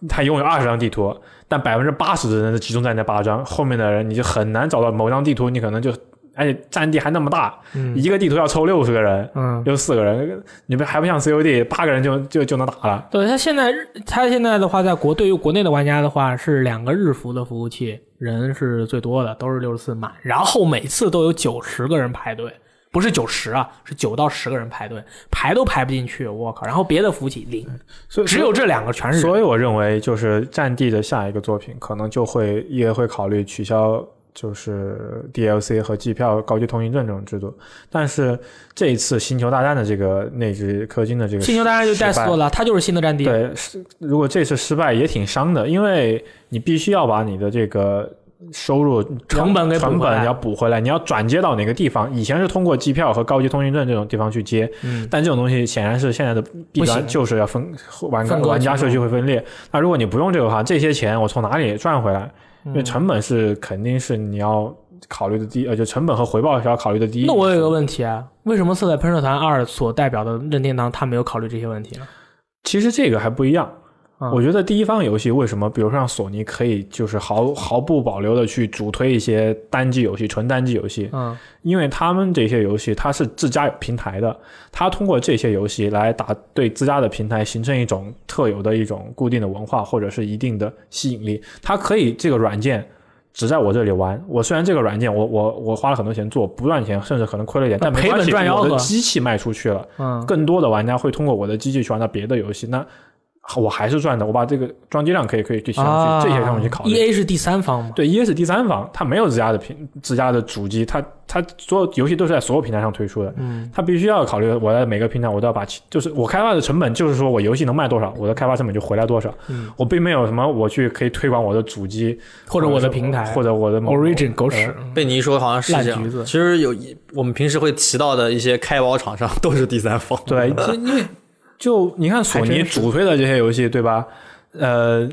他拥有二十张地图，但百分之八十的人是集中在那八张，后面的人你就很难找到某张地图，你可能就。而且占地还那么大，一个地图要抽六十个人，嗯，有四个人，你们还不像 COD 八个人就就就能打了。对他现在，他现在的话，在国对于国内的玩家的话，是两个日服的服务器，人是最多的，都是六十四满，然后每次都有九十个人排队，不是九十啊，是九到十个人排队，排都排不进去，我靠！然后别的服务器零，所以只有这两个全是。所以我认为，就是战地的下一个作品，可能就会也会考虑取消。就是 DLC 和机票高级通行证这种制度，但是这一次星球大战的这个内置氪金的这个星球大战就带死了，它就是新的战地。对，如果这次失败也挺伤的，因为你必须要把你的这个收入成本给成本要补回来，你要转接到哪个地方？以前是通过机票和高级通行证这种地方去接，嗯，但这种东西显然是现在的弊端，就是要分玩玩家社区会分裂。那如果你不用这个话，这些钱我从哪里赚回来？因为成本是肯定是你要考虑的第一，呃，就成本和回报是要考虑的第一。那我有一个问题啊，为什么《色彩喷射团二》所代表的任天堂他没有考虑这些问题呢？其实这个还不一样。我觉得第一方游戏为什么，比如说像索尼可以就是毫毫不保留的去主推一些单机游戏、纯单机游戏，嗯，因为他们这些游戏它是自家有平台的，它通过这些游戏来打对自家的平台形成一种特有的一种固定的文化或者是一定的吸引力。它可以这个软件只在我这里玩，我虽然这个软件我我我花了很多钱做，不赚钱，甚至可能亏了一点，但赔本赚我的机器卖出去了，嗯，更多的玩家会通过我的机器去玩到别的游戏，那。我还是赚的，我把这个装机量可以可以去想去，这些上面去考虑。E A 是第三方吗？对，E A 是第三方，它没有自家的平自家的主机，它它所有游戏都是在所有平台上推出的。嗯，它必须要考虑，我在每个平台我都要把，就是我开发的成本，就是说我游戏能卖多少，我的开发成本就回来多少。嗯，我并没有什么我去可以推广我的主机或者我的平台或者我的 Origin 狗屎。被你一说好像是这样。其实有我们平时会提到的一些开包厂商 都是第三方。对，因为。就你看索尼主推的这些游戏，对吧？呃。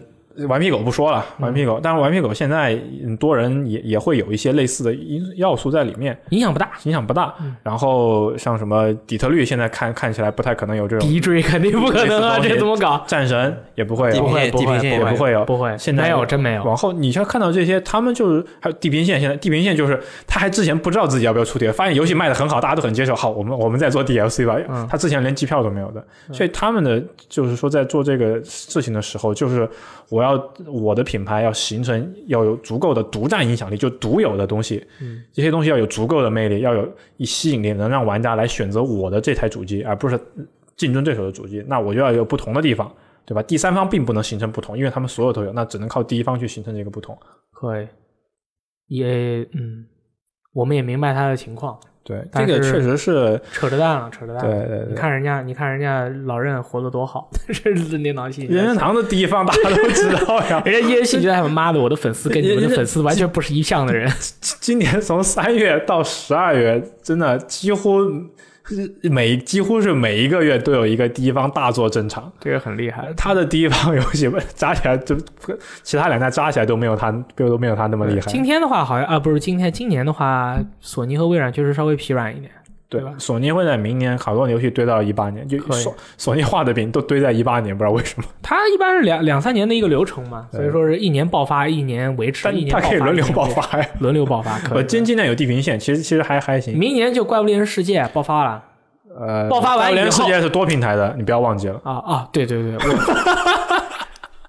顽皮狗不说了，顽皮狗，但是顽皮狗现在多人也也会有一些类似的因要素在里面，影响不大，影响不大。然后像什么底特律，现在看看起来不太可能有这种。敌追肯定不可能啊，这怎么搞？战神也不会，不会，地平线也不会有，不会。现在没有，真没有。往后你像看到这些，他们就是还有地平线，现在地平线就是他还之前不知道自己要不要出碟，发现游戏卖的很好，大家都很接受，好，我们我们再做 DLC 吧。他之前连机票都没有的，所以他们的就是说在做这个事情的时候，就是我要我的。品牌要形成要有足够的独占影响力，就独有的东西，嗯，这些东西要有足够的魅力，要有一吸引力，能让玩家来选择我的这台主机，而不是竞争对手的主机。那我就要有不同的地方，对吧？第三方并不能形成不同，因为他们所有都有，那只能靠第一方去形成这个不同。可以，也嗯，我们也明白他的情况，对，这个确实是，扯着蛋了，扯着蛋了。对对对。你看人家，你看人家老任活得多好，这是任天堂系任天堂的第一方大家都知道呀，人家 EA 系觉得他妈的，我的粉丝跟你们的粉丝完全不是一向的人。今年从三月到十二月，真的几乎每几乎是每一个月都有一个第一方大作登场。这个很厉害。他的第一方游戏 扎起来就其他两家扎起来都没有他都没有他那么厉害。今天的话好像啊，不是今天，今年的话，索尼和微软确实稍微疲软一点。对对吧索尼会在明年好多游戏堆到一八年，就索索尼画的饼都堆在一八年，不知道为什么。它一般是两两三年的一个流程嘛，所以说是一年爆发，一年维持，一年它可以轮流爆发呀。轮流爆发。可今今年有地平线，其实其实还还行。明年就怪物猎人世界爆发了呃，爆发完以后连世界是多平台的，你不要忘记了。啊啊！对对对，我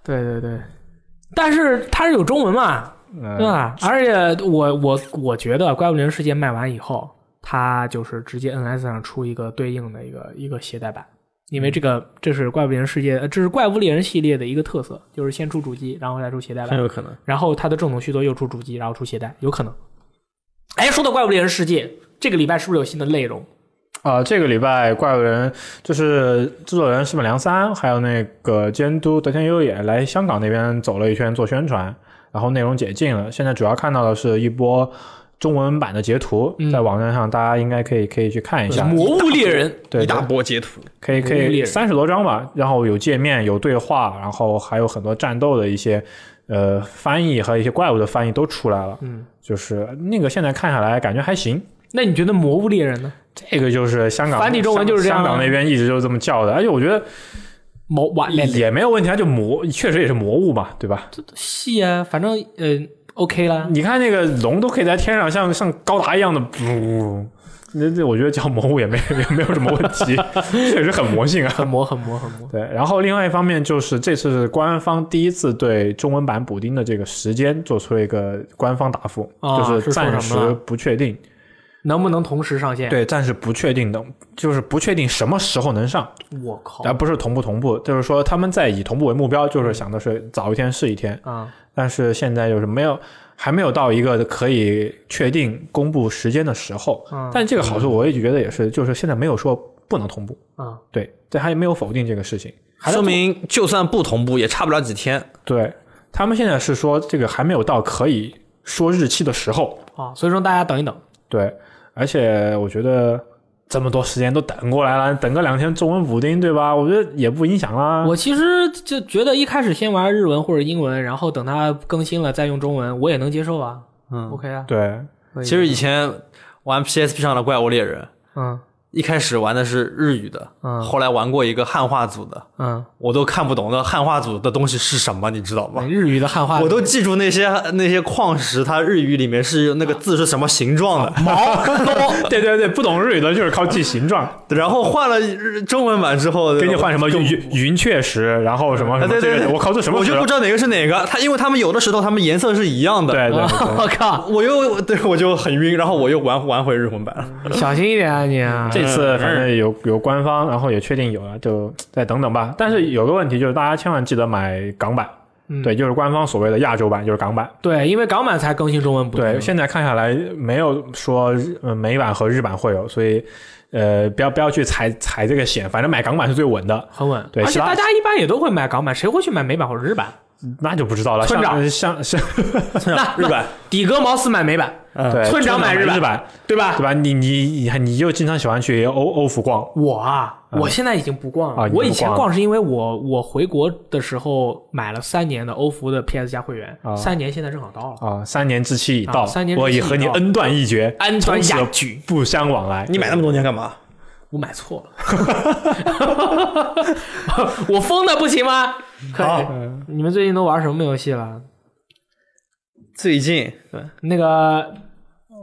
对对对，但是它是有中文嘛，嗯对吧？而且我我我觉得怪物猎人世界卖完以后，它就是直接 NS 上出一个对应的一个一个携带版。因为这个，这是怪物猎人世界，呃这是怪物猎人系列的一个特色，就是先出主机，然后再出携带版。很有可能。然后它的正统续作又出主机，然后出携带，有可能。哎，说到怪物猎人世界，这个礼拜是不是有新的内容？啊、这个礼拜怪物人就是制作人石本良三，还有那个监督德天优也来香港那边走了一圈做宣传，然后内容解禁了。现在主要看到的是一波中文版的截图，嗯在网站上大家应该可以可以去看一下。魔物猎人，对一大波截图，可以可以三十多张吧，然后有界面有对话，然后还有很多战斗的一些呃翻译和一些怪物的翻译都出来了。嗯，就是那个现在看下来感觉还行。那你觉得魔物猎人呢？这个就是香港繁体中文就是这样吗香港那边一直就是这么叫的，而且我觉得魔哇猎也没有问题，它就魔，确实也是魔物嘛，对吧？这戏啊，反正呃 OK 啦。你看那个龙都可以在天上像像高达一样的，噗，那这我觉得叫魔物也没 也没有什么问题，确实很魔性啊。很魔，很魔，很魔。对，然后另外一方面就是这次是官方第一次对中文版补丁的这个时间做出了一个官方答复，啊就是暂时不确定，能不能同时上线？，对，暂时不确定的，就是不确定什么时候能上。我靠而不是同步同步，就是说他们在以同步为目标，就是想的是早一天是一天，啊！但是现在就是没有，还没有到一个可以确定公布时间的时候。嗯但这个好处我也觉得也是，就是现在没有说不能同步，啊，对，这还没有否定这个事情。说明就算不同步也差不了几天。对他们现在是说这个还没有到可以说日期的时候，啊，所以说大家等一等。对，而且我觉得。这么多时间都等过来了，等个两天中文补丁，对吧？我觉得也不影响啦。我其实就觉得一开始先玩日文或者英文，然后等它更新了再用中文，我也能接受啊。嗯，OK 啊，对，其实以前玩 PSP 上的怪物猎人，嗯一开始玩的是日语的，嗯后来玩过一个汉化组的，嗯，我都看不懂那汉化组的东西是什么，你知道吗？日语的汉化我都记住那些那些矿石，它日语里面是那个字是什么形状的。毛对对对，不懂日语的就是靠记形状，然后换了中文版之后，给你换什么云云雀石，然后什么什么啊对对我靠，这什么我就不知道哪个是哪个。它因为他们有的石头，它们颜色是一样的。对对对，我靠，我又对我就很晕，然后我又玩玩回日文版了。小心一点啊你啊！这次反正有有官方，然后也确定有了，就再等等吧。但是有个问题就是，大家千万记得买港版，嗯对，就是官方所谓的亚洲版，就是港版。对，因为港版才更新中文补丁对，现在看下来没有说日呃美版和日版会有，所以呃不要不要去踩踩这个险，反正买港版是最稳的。很稳，对而且大家一般也都会买港版，谁会去买美版或者日版？那就不知道了。村长像像像 那日本，底格茅斯买美版，对村长买日版日版，对吧对？吧？你你你你就经常喜欢去欧欧服逛，我啊，我现在已经不逛了。啊我以前逛是因为我我回国的时候买了三年的欧服的 PS 加会员，啊三年现在正好到了。啊，三年之期已到，啊三年之我已和你恩断义绝，安全从此雅居，不相往来。你买那么多年干嘛？我买错了，我疯的不行吗？可以。你们最近都玩什么游戏了？最近对，那个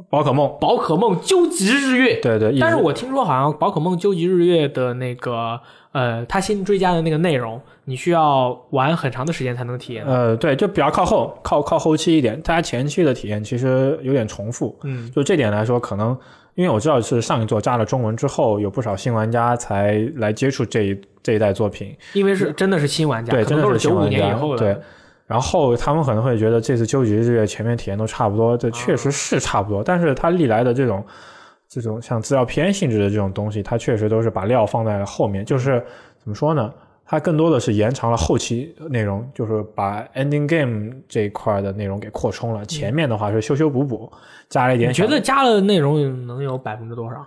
宝可梦，宝可梦究极日月，对对，但是我听说好像宝可梦究极日月的那个呃，它新追加的那个内容，你需要玩很长的时间才能体验。呃，对，就比较靠后，靠靠后期一点。它前期的体验其实有点重复，嗯，就这点来说，可能因为我知道是上一座加了中文之后，有不少新玩家才来接触这一这一代作品，因为是真的是新玩家，对，真的都是九五年以后的。对。然后他们可能会觉得这次究极日月前面体验都差不多，这确实是差不多。但是它历来的这种这种像资料片性质的这种东西，它确实都是把料放在了后面，就是怎么说呢？它更多的是延长了后期内容，就是把 ending game 这一块的内容给扩充了。前面的话是修修补补，加了一点。你觉得加了内容能有百分之多少？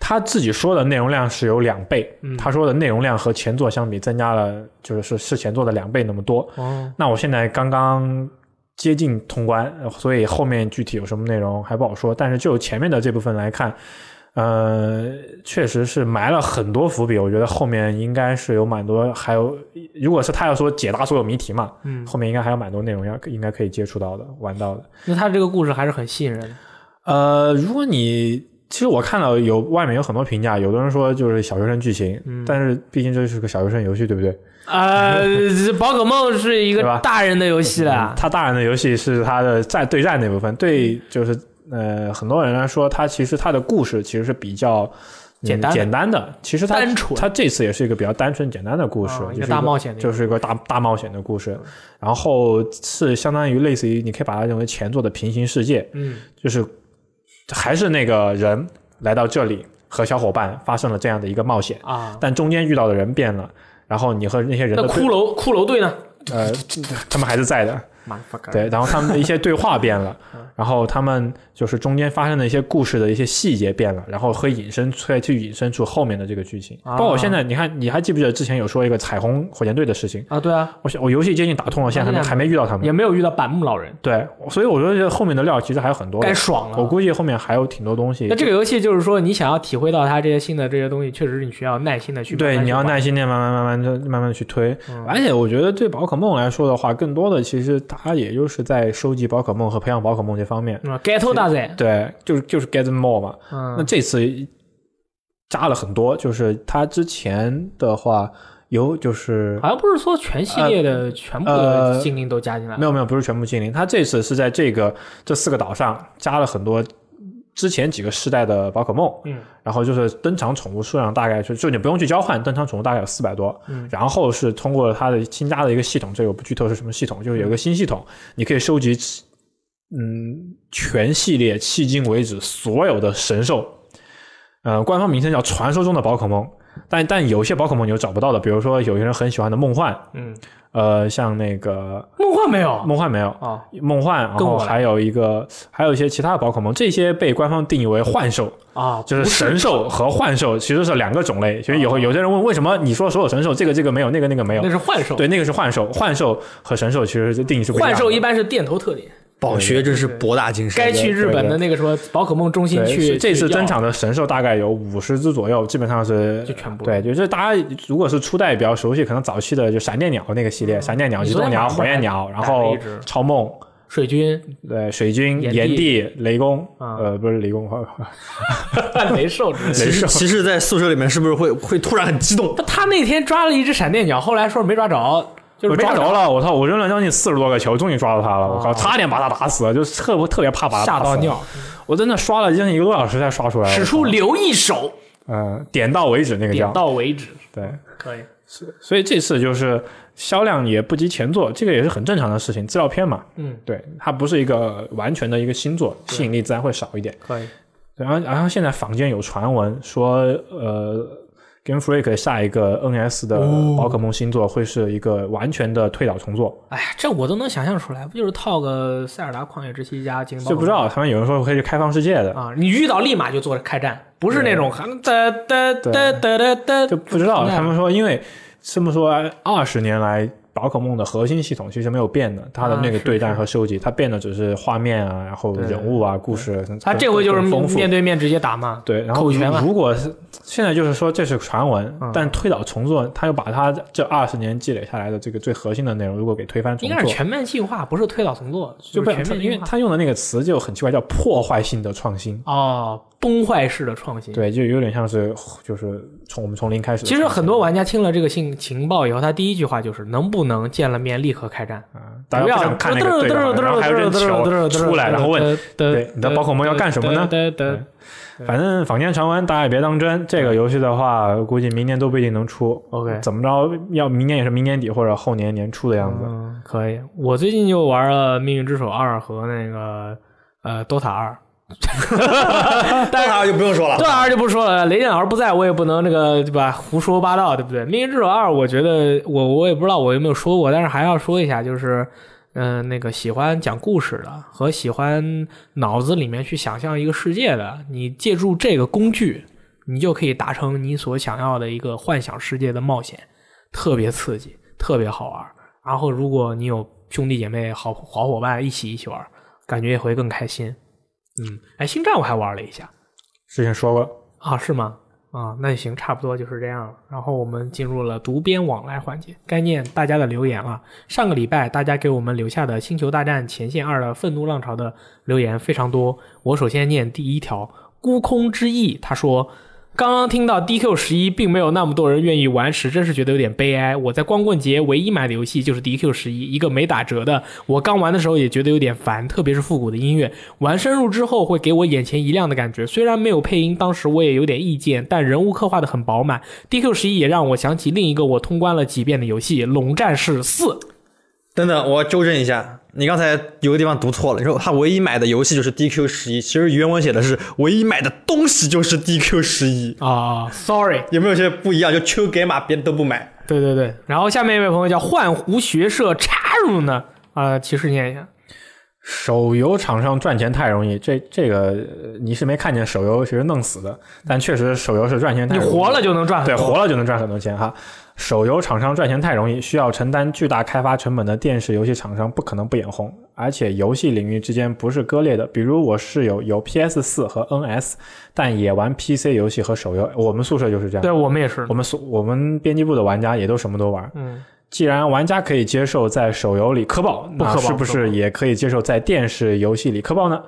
他自己说的内容量是有两倍，嗯他说的内容量和前作相比增加了，就是是是前作的两倍那么多。哦，那我现在刚刚接近通关，呃所以后面具体有什么内容还不好说。但是就前面的这部分来看，呃，确实是埋了很多伏笔。我觉得后面应该是有蛮多，还有如果是他要说解答所有谜题嘛，嗯，后面应该还有蛮多内容要应该可以接触到的、玩到的。那他这个故事还是很吸引人的。呃，如果你其实我看到有外面有很多评价，有的人说就是小学生剧情，嗯但是毕竟这是个小学生游戏，对不对？呃，宝可梦是一个 大人的游戏了。他大人的游戏是他的在对战那部分，对就是呃很多人来说，它其实它的故事其实是比较。嗯简单的简单的，其实它单纯它这次也是一个比较单纯简单的故事，啊一个就是大冒险就是一个大大冒险的故事，然后是相当于类似于你可以把它认为前作的平行世界，嗯，就是还是那个人来到这里和小伙伴发生了这样的一个冒险，啊，但中间遇到的人变了，然后你和那些人的骷髅骷髅队呢？呃，他们还是在的，对，然后他们的一些对话变了，然后他们就是中间发生的一些故事的一些细节变了，然后会引申出来，去引申出后面的这个剧情。啊包括现在，你看，你还记不记得之前有说一个彩虹火箭队的事情？啊，对啊，我我游戏接近打通了，现在还没啊还没遇到他们。也没有遇到板木老人，对，所以我觉得这后面的料其实还有很多的。该爽了。我估计后面还有挺多东西。那这个游戏就是说，你想要体会到它这些新的这些东西，确实是你需要耐心的去对，你要耐心的，慢慢慢慢的慢慢地去推。嗯而且我觉得对宝可梦来说的话，更多的其实它也就是在收集宝可梦和培养宝可梦这方面。嗯，get 大仔，对，就是就是 get more 嘛。那嗯，这次加了很多，就是他之前的话有就是好像不是说全系列的全部的呃精灵都加进来了，没有没有，不是全部精灵，它这次是在这个这四个岛上加了很多之前几个世代的宝可梦。嗯，然后就是登场宠物数量大概就就你不用去交换，登场宠物大概有四百多。嗯，然后是通过它的新加的一个系统，这个我不剧透是什么系统，就是有一个新系统，你可以收集嗯全系列迄今为止所有的神兽，呃，官方名称叫传说中的宝可梦。但但有些宝可梦你又找不到的，比如说有些人很喜欢的梦幻，嗯，呃，像那个梦幻没有梦幻没有，啊，梦幻，然后还有一个，还有一些其他的宝可梦，这些被官方定义为幻兽，啊，就是神兽和幻兽其实是两个种类。所以有有些人问，为什么你说所有神兽这个这个没有，那个那个没有那？是幻兽，对，那个是幻兽，幻兽和神兽其实是定义是不一样的。幻兽一般是电头特点，宝学真是博大精深。该去日本的那个什么宝可梦中心，去。这次登场的神兽大概有五十只左右，基本上是就全部对，就是大家如果是初代比较熟悉，可能早期的就闪电鸟那个系列，闪电鸟、你极冻鸟、火焰鸟，然后超梦，水军对，水军、炎帝、雷公，啊呃，不是雷公，雷兽之类的。骑士骑士在宿舍里面是不是会会突然很激动？他那天抓了一只闪电鸟，后来说没抓着，就是我抓着了，我操！我扔了将近四十多个球，终于抓到他了，我靠，啊差点把他打死了，就特别特别怕把它打死了。吓到尿，我真的刷了将近一个多小时才刷出来。使出留一手，嗯，点到为止那个叫点到为止，对，可以。所以这次就是销量也不及前作，这个也是很正常的事情，资料片嘛，嗯，对，它不是一个完全的一个新作，吸引力自然会少一点。可以。然后，然后现在坊间有传闻说，呃，Game Freak 下一个 NS 的哦。宝可梦新作会是一个完全的推倒重做，哎呀，这我都能想象出来，不就是套个塞尔达旷野之息加精灵宝可梦就不知道他们有人说可以去开放世界的，啊？你遇到立马就做开战，不是那种哒哒哒哒哒哒，就不知道他们说，因为这么说二十年来。宝可梦的核心系统其实没有变的，它的那个对战和收集，它变的只是画面啊，然后人物啊、故事。它这回就是面对面直接打嘛，对，然后如果是现在就是说这是传闻，嗯但推倒重做，他又把他这二十年积累下来的这个最核心的内容，如果给推翻重做，应该是全面进化，不是推倒重做，就是被因为全面进化。他用的那个词就很奇怪，叫破坏性的创新。哦，崩坏式的创新。对，就有点像是就是从我们从零开始。其实很多玩家听了这个信情报以后，他第一句话就是能不不能见了面立刻开战，大家不想看那个对话，然后还有人球出来，然后问，对你的宝可梦要干什么呢？反正坊间传闻，大家也别当真。这个游戏的话，估计明年都不一定能出。OK，怎么着，要明年也是明年底或者后年年初的样子。嗯，可以。我最近就玩了《命运之手二》和那个呃《DOTA 二》。但是就不用说了，这玩意儿就不说了。雷电老师不在，我也不能那个对吧？胡说八道，对不对？命运之手二，我觉得我我也不知道我有没有说过，但是还要说一下，就是嗯、那个喜欢讲故事的和喜欢脑子里面去想象一个世界的，你借助这个工具，你就可以达成你所想要的一个幻想世界的冒险，特别刺激，特别好玩。然后如果你有兄弟姐妹、好好伙伴一起一起玩，感觉也会更开心。嗯，哎，星战我还玩了一下，之前说过啊，是吗？啊，那行，差不多就是这样了。然后我们进入了读编往来环节，该念大家的留言了。上个礼拜大家给我们留下的《星球大战前线二》的愤怒浪潮的留言非常多，我首先念第一条，孤空之翼，他说。刚刚听到 DQ 十一并没有那么多人愿意玩时，真是觉得有点悲哀。我在光棍节唯一买的游戏就是 DQ 十一，一个没打折的。我刚玩的时候也觉得有点烦，特别是复古的音乐。玩深入之后会给我眼前一亮的感觉。虽然没有配音，当时我也有点意见，但人物刻画的很饱满。DQ 十一也让我想起另一个我通关了几遍的游戏《龙战士四》。等等，我纠正一下，你刚才有个地方读错了。你说他唯一买的游戏就是 DQ 十一，其实原文写的是唯一买的东西就是 DQ 十一啊。Sorry，有没有些不一样？就秋给马别人都不买。对对对。然后下面一位朋友叫幻湖学社插入呢，啊，提示念一下。手游厂商赚钱太容易，这这个你是没看见手游其实弄死的，但确实手游是赚钱太容易。你活了就能赚，对，活了就能赚很多钱哈。手游厂商赚钱太容易，需要承担巨大开发成本的电视游戏厂商不可能不眼红，而且游戏领域之间不是割裂的。比如我室友有 PS 四和 NS，但也玩 PC 游戏和手游。我们宿舍就是这样，对我们也是，我们宿我们编辑部的玩家也都什么都玩。嗯，既然玩家可以接受在手游里磕爆，那是不是也可以接受在电视游戏里磕爆呢？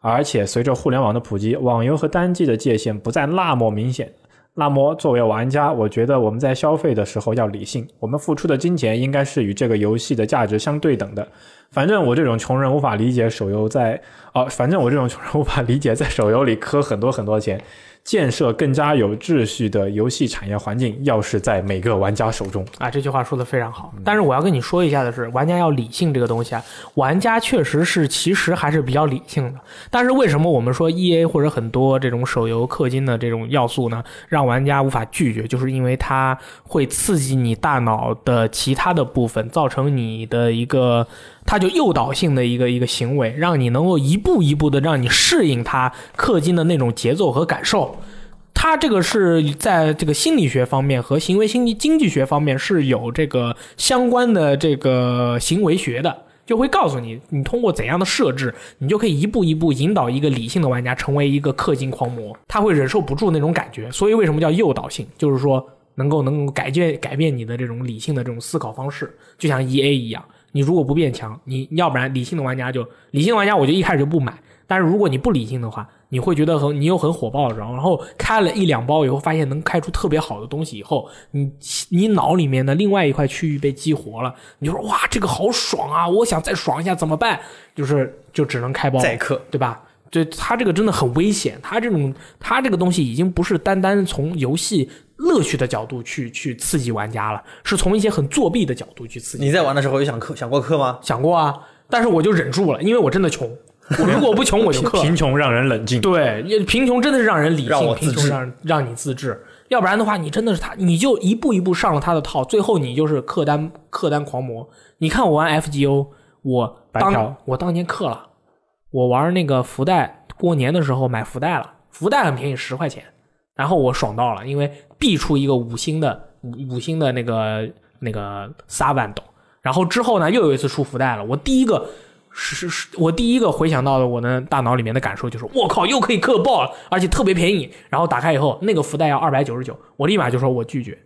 而且随着互联网的普及，网游和单机的界限不再那么明显。那么，作为玩家，我觉得我们在消费的时候要理性，我们付出的金钱应该是与这个游戏的价值相对等的。反正我这种穷人无法理解手游在哦，反正我这种穷人无法理解在手游里磕很多很多钱。建设更加有秩序的游戏产业环境，要是在每个玩家手中啊，这句话说的非常好。但是我要跟你说一下的是，玩家要理性这个东西啊，玩家确实是其实还是比较理性的。但是为什么我们说 E A 或者很多这种手游氪金的这种要素呢，让玩家无法拒绝，就是因为它会刺激你大脑的其他的部分，造成你的一个。它就诱导性的一个一个行为，让你能够一步一步的让你适应它氪金的那种节奏和感受。它这个是在这个心理学方面和行为心理经济学方面是有这个相关的这个行为学的，就会告诉你，你通过怎样的设置，你就可以一步一步引导一个理性的玩家成为一个氪金狂魔，他会忍受不住那种感觉。所以为什么叫诱导性？就是说能够能够改变改变你的这种理性的这种思考方式，就像 E A 一样。你如果不变强，你要不然理性的玩家就理性玩家，我就一开始就不买。但是如果你不理性的话，你会觉得很你又很火爆，然后然后开了一两包以后，发现能开出特别好的东西以后，你你脑里面的另外一块区域被激活了，你就说哇这个好爽啊！我想再爽一下怎么办？就是就只能开包宰客，对吧？对他这个真的很危险，他这种他这个东西已经不是单单从游戏乐趣的角度去去刺激玩家了，是从一些很作弊的角度去刺激。你在玩的时候有想氪想过氪吗？想过啊，但是我就忍住了，因为我真的穷。我如果不穷，我就氪。贫穷让人冷静，对，贫穷真的是让人理性，贫穷让让你自制。要不然的话，你真的是他，你就一步一步上了他的套，最后你就是客单客单狂魔。你看我玩 FGO，我当我当年氪了，我玩那个福袋，过年的时候买福袋了，福袋很便宜，十块钱，然后我爽到了，因为必出一个五星的五星的那个那个撒万斗，然后之后呢又有一次出福袋了，我第一个。是是是，我第一个回想到的我的大脑里面的感受就是，我靠，又可以氪爆了，而且特别便宜。然后打开以后，那个福袋要二百九十九，我立马就说我拒绝，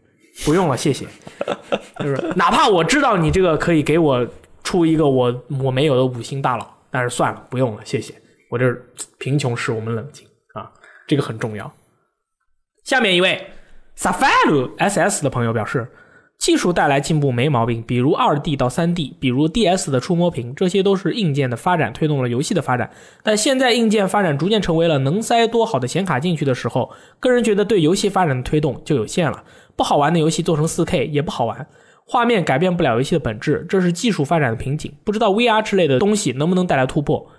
不用了，谢谢。就是哪怕我知道你这个可以给我出一个我我没有的五星大佬，但是算了，不用了，谢谢。我这贫穷使我们冷静啊，这个很重要。下面一位 Safaru SS 的朋友表示。技术带来进步没毛病，比如二 D 到三 D，比如 DS 的触摸屏，这些都是硬件的发展推动了游戏的发展。但现在硬件发展逐渐成为了能塞多好的显卡进去的时候，个人觉得对游戏发展的推动就有限了。不好玩的游戏做成 4K 也不好玩，画面改变不了游戏的本质，这是技术发展的瓶颈。不知道 VR 之类的东西能不能带来突破？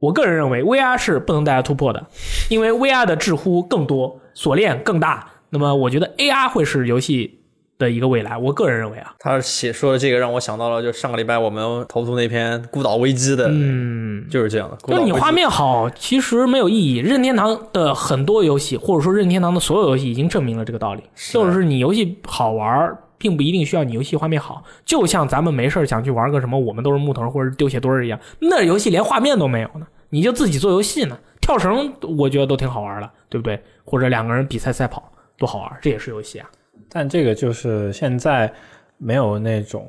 我个人认为 VR 是不能带来突破的，因为 VR 的致呼更多，锁链更大。那么我觉得 AR 会是游戏。的一个未来，我个人认为啊，他写说的这个让我想到了，就上个礼拜我们投诉那篇《孤岛危机》的，嗯，就是这样的。就你画面好，其实没有意义。任天堂的很多游戏，或者说任天堂的所有游戏，已经证明了这个道理，就是你游戏好玩，并不一定需要你游戏画面好。就像咱们没事想去玩个什么，我们都是木头或者丢鞋墩儿一样，那游戏连画面都没有呢，你就自己做游戏呢，跳绳，我觉得都挺好玩的，对不对？或者两个人比赛赛跑，多好玩，这也是游戏啊。但这个就是现在没有那种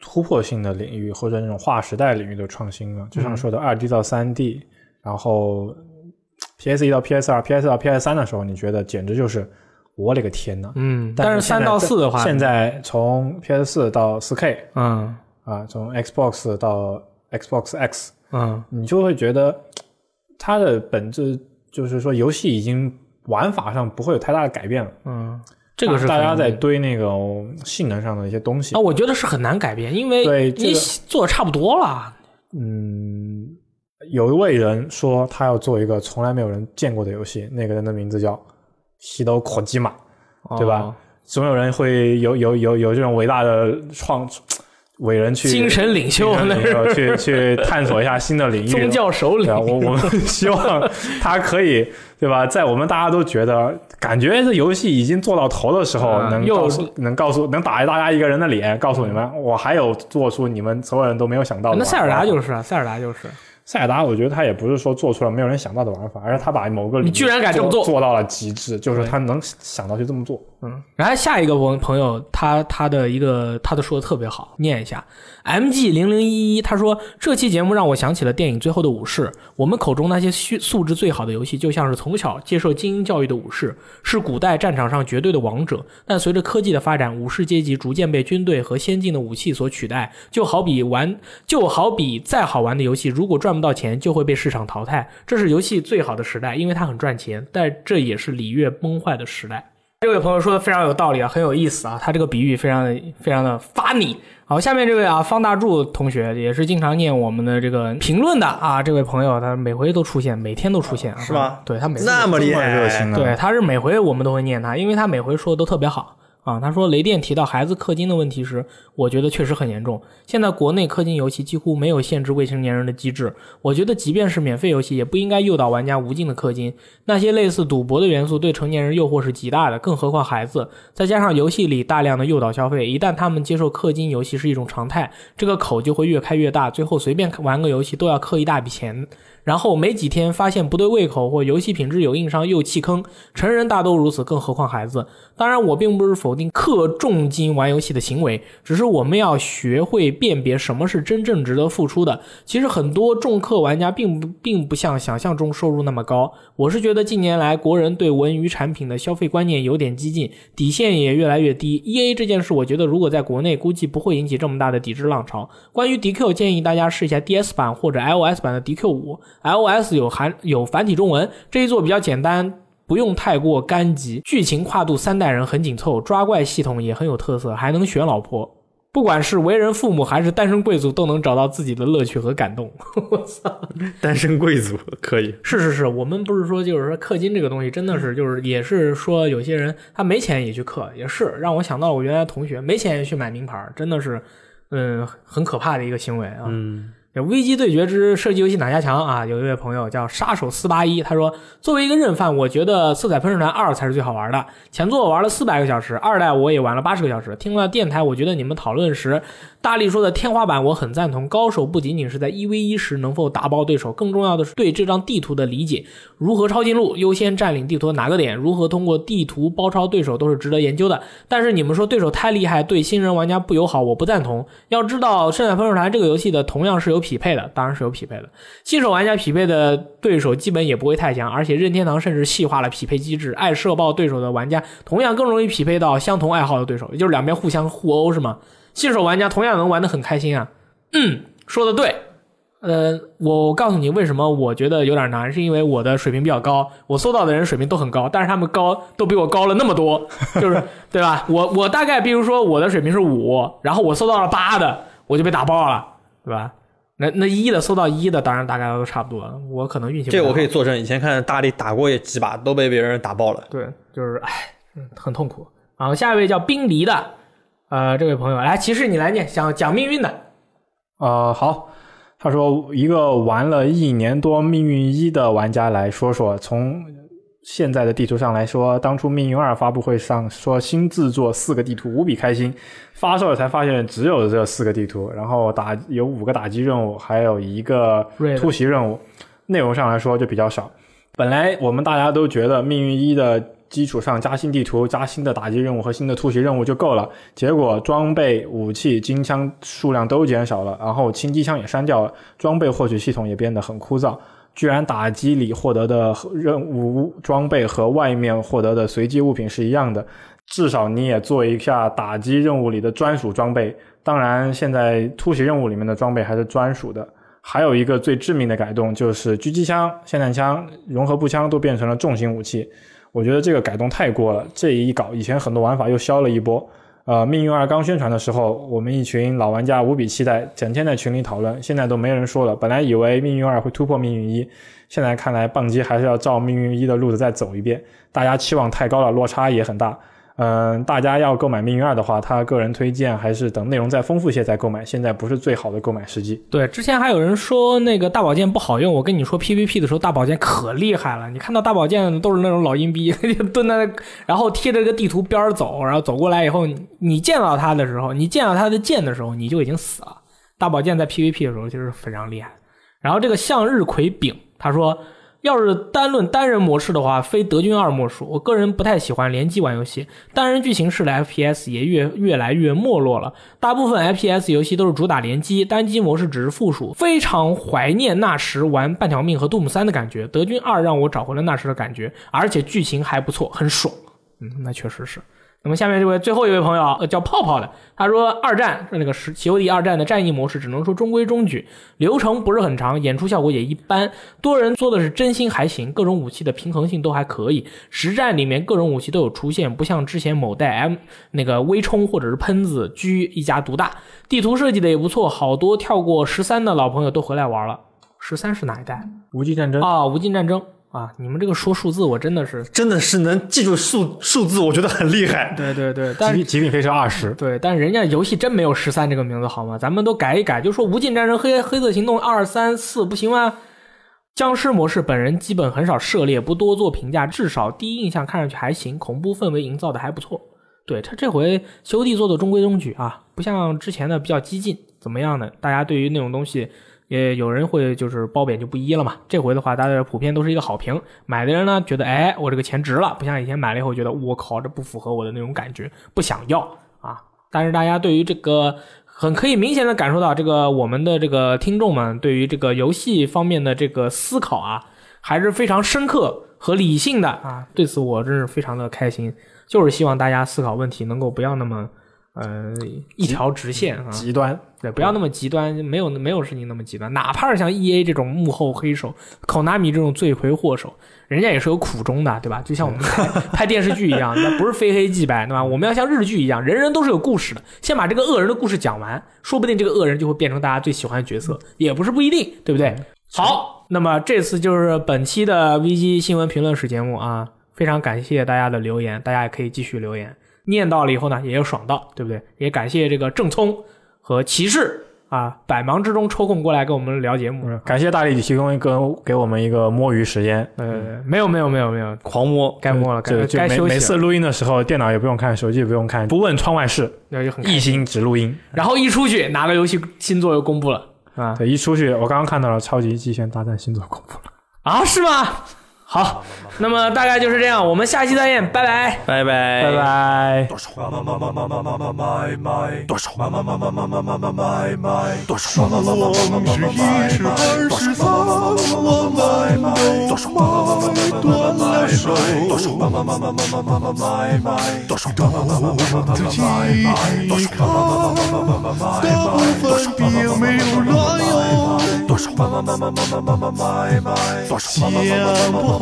突破性的领域或者那种划时代领域的创新了。就像说的二 D 到三 D，然后 PS 一到 PS 二、PS 到 PS 三的时候，你觉得简直就是我勒个天呐！嗯，但是三到四的话，现在从 PS 四到四 K，嗯啊，从 Xbox 到 Xbox X，嗯，你就会觉得它的本质就是说游戏已经玩法上不会有太大的改变了。嗯。这个是大家在堆那个性能上的一些东西啊，我觉得是很难改变，因为对你做的差不多了。嗯，有一位人说他要做一个从来没有人见过的游戏，那个人的名字叫西斗火鸡嘛，对吧？总有人会有有有有这种伟大的创。伟人去精神领袖，去去探索一下新的领域，宗教首领。我我们 希望他可以，对吧？在我们大家都觉得感觉这游戏已经做到头的时候，能告诉能告诉能打大家一个人的脸，告诉你们，我还有做出你们所有人都没有想到的。那塞尔达就是啊，塞尔达就是。塞尔达，我觉得他也不是说做出了没有人想到的玩法，而是他把某个你居然敢这么做做到了极致，就是他能想到就这么做。嗯，然后下一个朋朋友，他他的一个他的说的特别好，念一下。M G 零零一一他说这期节目让我想起了电影《最后的武士》，我们口中那些素素质最好的游戏，就像是从小接受精英教育的武士，是古代战场上绝对的王者。但随着科技的发展，武士阶级逐渐被军队和先进的武器所取代，就好比玩就好比再好玩的游戏，如果赚不到钱，就会被市场淘汰。这是游戏最好的时代，因为它很赚钱，但这也是礼乐崩坏的时代。这位朋友说的非常有道理啊，很有意思啊，他这个比喻非常的非常的 funny。好，下面这位啊，方大柱同学也是经常念我们的这个评论的啊，这位朋友他每回都出现，每天都出现，是吧？对他每那么厉害，热心对，他是每回我们都会念他，因为他每回说的都特别好。啊，他说雷电提到孩子氪金的问题时，我觉得确实很严重。现在国内氪金游戏几乎没有限制未成年人的机制，我觉得即便是免费游戏，也不应该诱导玩家无尽的氪金。那些类似赌博的元素对成年人诱惑是极大的，更何况孩子。再加上游戏里大量的诱导消费，一旦他们接受氪金游戏是一种常态，这个口就会越开越大，最后随便玩个游戏都要氪一大笔钱。然后没几天发现不对胃口或游戏品质有硬伤又弃坑，成人大都如此，更何况孩子。当然，我并不是否定氪重金玩游戏的行为，只是我们要学会辨别什么是真正值得付出的。其实很多重氪玩家并不并不像想象中收入那么高。我是觉得近年来国人对文娱产品的消费观念有点激进，底线也越来越低。E A 这件事，我觉得如果在国内估计不会引起这么大的抵制浪潮。关于 D Q，建议大家试一下 D S 版或者 I O S 版的 D Q 五。iOS 有含有繁体中文，这一座比较简单，不用太过干急，剧情跨度三代人很紧凑，抓怪系统也很有特色，还能选老婆。不管是为人父母还是单身贵族，都能找到自己的乐趣和感动。我操，单身贵族可以是是是，我们不是说就是说氪金这个东西真的是就是也是说有些人他没钱也去氪，也是让我想到我原来同学没钱也去买名牌，真的是嗯很可怕的一个行为啊。嗯。这危机对决之射击游戏哪家强啊？有一位朋友叫杀手四八一，他说：“作为一个认犯，我觉得《色彩喷射团二》才是最好玩的。前作我玩了四百个小时，二代我也玩了八十个小时。听了电台，我觉得你们讨论时，大力说的天花板我很赞同。高手不仅仅是在一 v 一时能否打爆对手，更重要的是对这张地图的理解。如何抄近路，优先占领地图哪个点，如何通过地图包抄对手，都是值得研究的。但是你们说对手太厉害，对新人玩家不友好，我不赞同。要知道，《色彩喷射团》这个游戏的同样是由匹配的，当然是有匹配的。新手玩家匹配的对手基本也不会太强，而且任天堂甚至细化了匹配机制，爱社爆对手的玩家同样更容易匹配到相同爱好的对手，也就是两边互相互殴是吗？新手玩家同样能玩得很开心啊。嗯，说的对。呃，我告诉你为什么我觉得有点难，是因为我的水平比较高，我搜到的人水平都很高，但是他们高都比我高了那么多，就是对吧？我我大概比如说我的水平是五，然后我搜到了八的，我就被打爆了，对吧？那那一的搜到一的，当然大概都差不多，我可能运气不这个我可以以作证，以前看大力打过也几把，都被别人打爆了。对，就是唉，嗯很痛苦。然后下一位叫冰离的，呃，这位朋友来，骑士你来念，讲讲命运的，呃，好，他说一个玩了一年多《命运一》的玩家来说说，从现在的地图上来说，当初《命运二》发布会上说新制作四个地图，无比开心，发售了才发现只有这四个地图，然后打有五个打击任务，还有一个突袭任务，内容上来说就比较少。本来我们大家都觉得《命运一》的基础上加新地图、加新的打击任务和新的突袭任务就够了，结果装备、武器、金枪数量都减少了，然后轻机枪也删掉了，装备获取系统也变得很枯燥。居然打击里获得的任务装备和外面获得的随机物品是一样的，至少你也做一下打击任务里的专属装备。当然，现在突袭任务里面的装备还是专属的。还有一个最致命的改动就是狙击枪、霰弹枪、融合步枪都变成了重型武器。我觉得这个改动太过了，这一搞，以前很多玩法又消了一波。呃，命运二刚宣传的时候，我们一群老玩家无比期待，整天在群里讨论，现在都没人说了。本来以为命运二会突破命运一，现在看来棒机还是要照命运一的路子再走一遍。大家期望太高了，落差也很大。嗯，大家要购买命运二的话，他个人推荐还是等内容再丰富些再购买，现在不是最好的购买时机。对，之前还有人说那个大宝剑不好用，我跟你说 PVP 的时候大宝剑可厉害了，你看到大宝剑都是那种老阴逼，蹲在那，然后贴着个地图边走，然后走过来以后，你见到他的时候，你见到他的剑的时候，你就已经死了。大宝剑在 PVP 的时候其实非常厉害。然后这个向日葵饼他说。要是单论单人模式的话，非德军二莫属。我个人不太喜欢联机玩游戏，单人剧情式的 FPS 也越越来越没落了。大部分 FPS 游戏都是主打联机，单机模式只是附属。非常怀念那时玩半条命和杜姆三的感觉。德军二让我找回了那时的感觉，而且剧情还不错，很爽。嗯，那确实是。那么下面这位最后一位朋友呃叫泡泡的，他说二战是那个是奇欧迪二战的战役模式，只能说中规中矩，流程不是很长，演出效果也一般，多人做的是真心还行，各种武器的平衡性都还可以，实战里面各种武器都有出现，不像之前某代 M 那个微冲或者是喷子狙一家独大，地图设计的也不错，好多跳过十三的老朋友都回来玩了。十三是哪一代无尽战争啊？无尽战争啊！你们这个说数字，我真的是真的是能记住数数字，我觉得很厉害。对对对，但是极极品飞车二十，对，但人家游戏真没有十三这个名字好吗？咱们都改一改，就说《无尽战争》黑黑色行动二三四不行吗？僵尸模式本人基本很少涉猎，不多做评价，至少第一印象看上去还行，恐怖氛围营造的还不错。对他这回修弟做的中规中矩啊，不像之前的比较激进，怎么样呢？大家对于那种东西。也有人会就是褒贬就不一了嘛。这回的话，大家普遍都是一个好评。买的人呢，觉得哎，我这个钱值了，不像以前买了以后觉得我靠，这不符合我的那种感觉，不想要啊。但是大家对于这个很可以明显的感受到，这个我们的这个听众们对于这个游戏方面的这个思考啊，还是非常深刻和理性的啊。对此我真是非常的开心，就是希望大家思考问题能够不要那么呃一条直线啊。极端。对，不要那么极端，没有没有事情那么极端。哪怕是像 E A 这种幕后黑手，Konami 这种罪魁祸首，人家也是有苦衷的，对吧？就像我们拍 拍电视剧一样，那不是非黑即白，对吧？我们要像日剧一样，人人都是有故事的，先把这个恶人的故事讲完，说不定这个恶人就会变成大家最喜欢的角色，也不是不一定，对不对？好，那么这次就是本期的 VG 新闻评论室节目啊，非常感谢大家的留言，大家也可以继续留言，念到了以后呢，也有爽到，对不对？也感谢这个郑聪。和骑士啊，百忙之中抽空过来跟我们聊节目，感谢大力提供一个给我们一个摸鱼时间。呃，没有没有没有没有，狂摸该摸了，该就该休息。每次录音的时候，电脑也不用看，手机也不用看，不问窗外事，那就很一心只录音。然后一出去，哪个游戏新作又公布了啊？对，一出去，我刚刚看到了《超级机器人大战》新作公布了啊？是吗？好，那么大概就是这样，我们下期再见，拜拜。拜拜。拜拜。多少？买买买多少？买买买买买买买买买买多少？买买买买买买买买多少？我们都买断了手，多少？买买买买买买买买买多少？买买买买买买买买多少？买买买买买买买大部分并没有卵用，多少？买买买买买买买买买多少？买买先不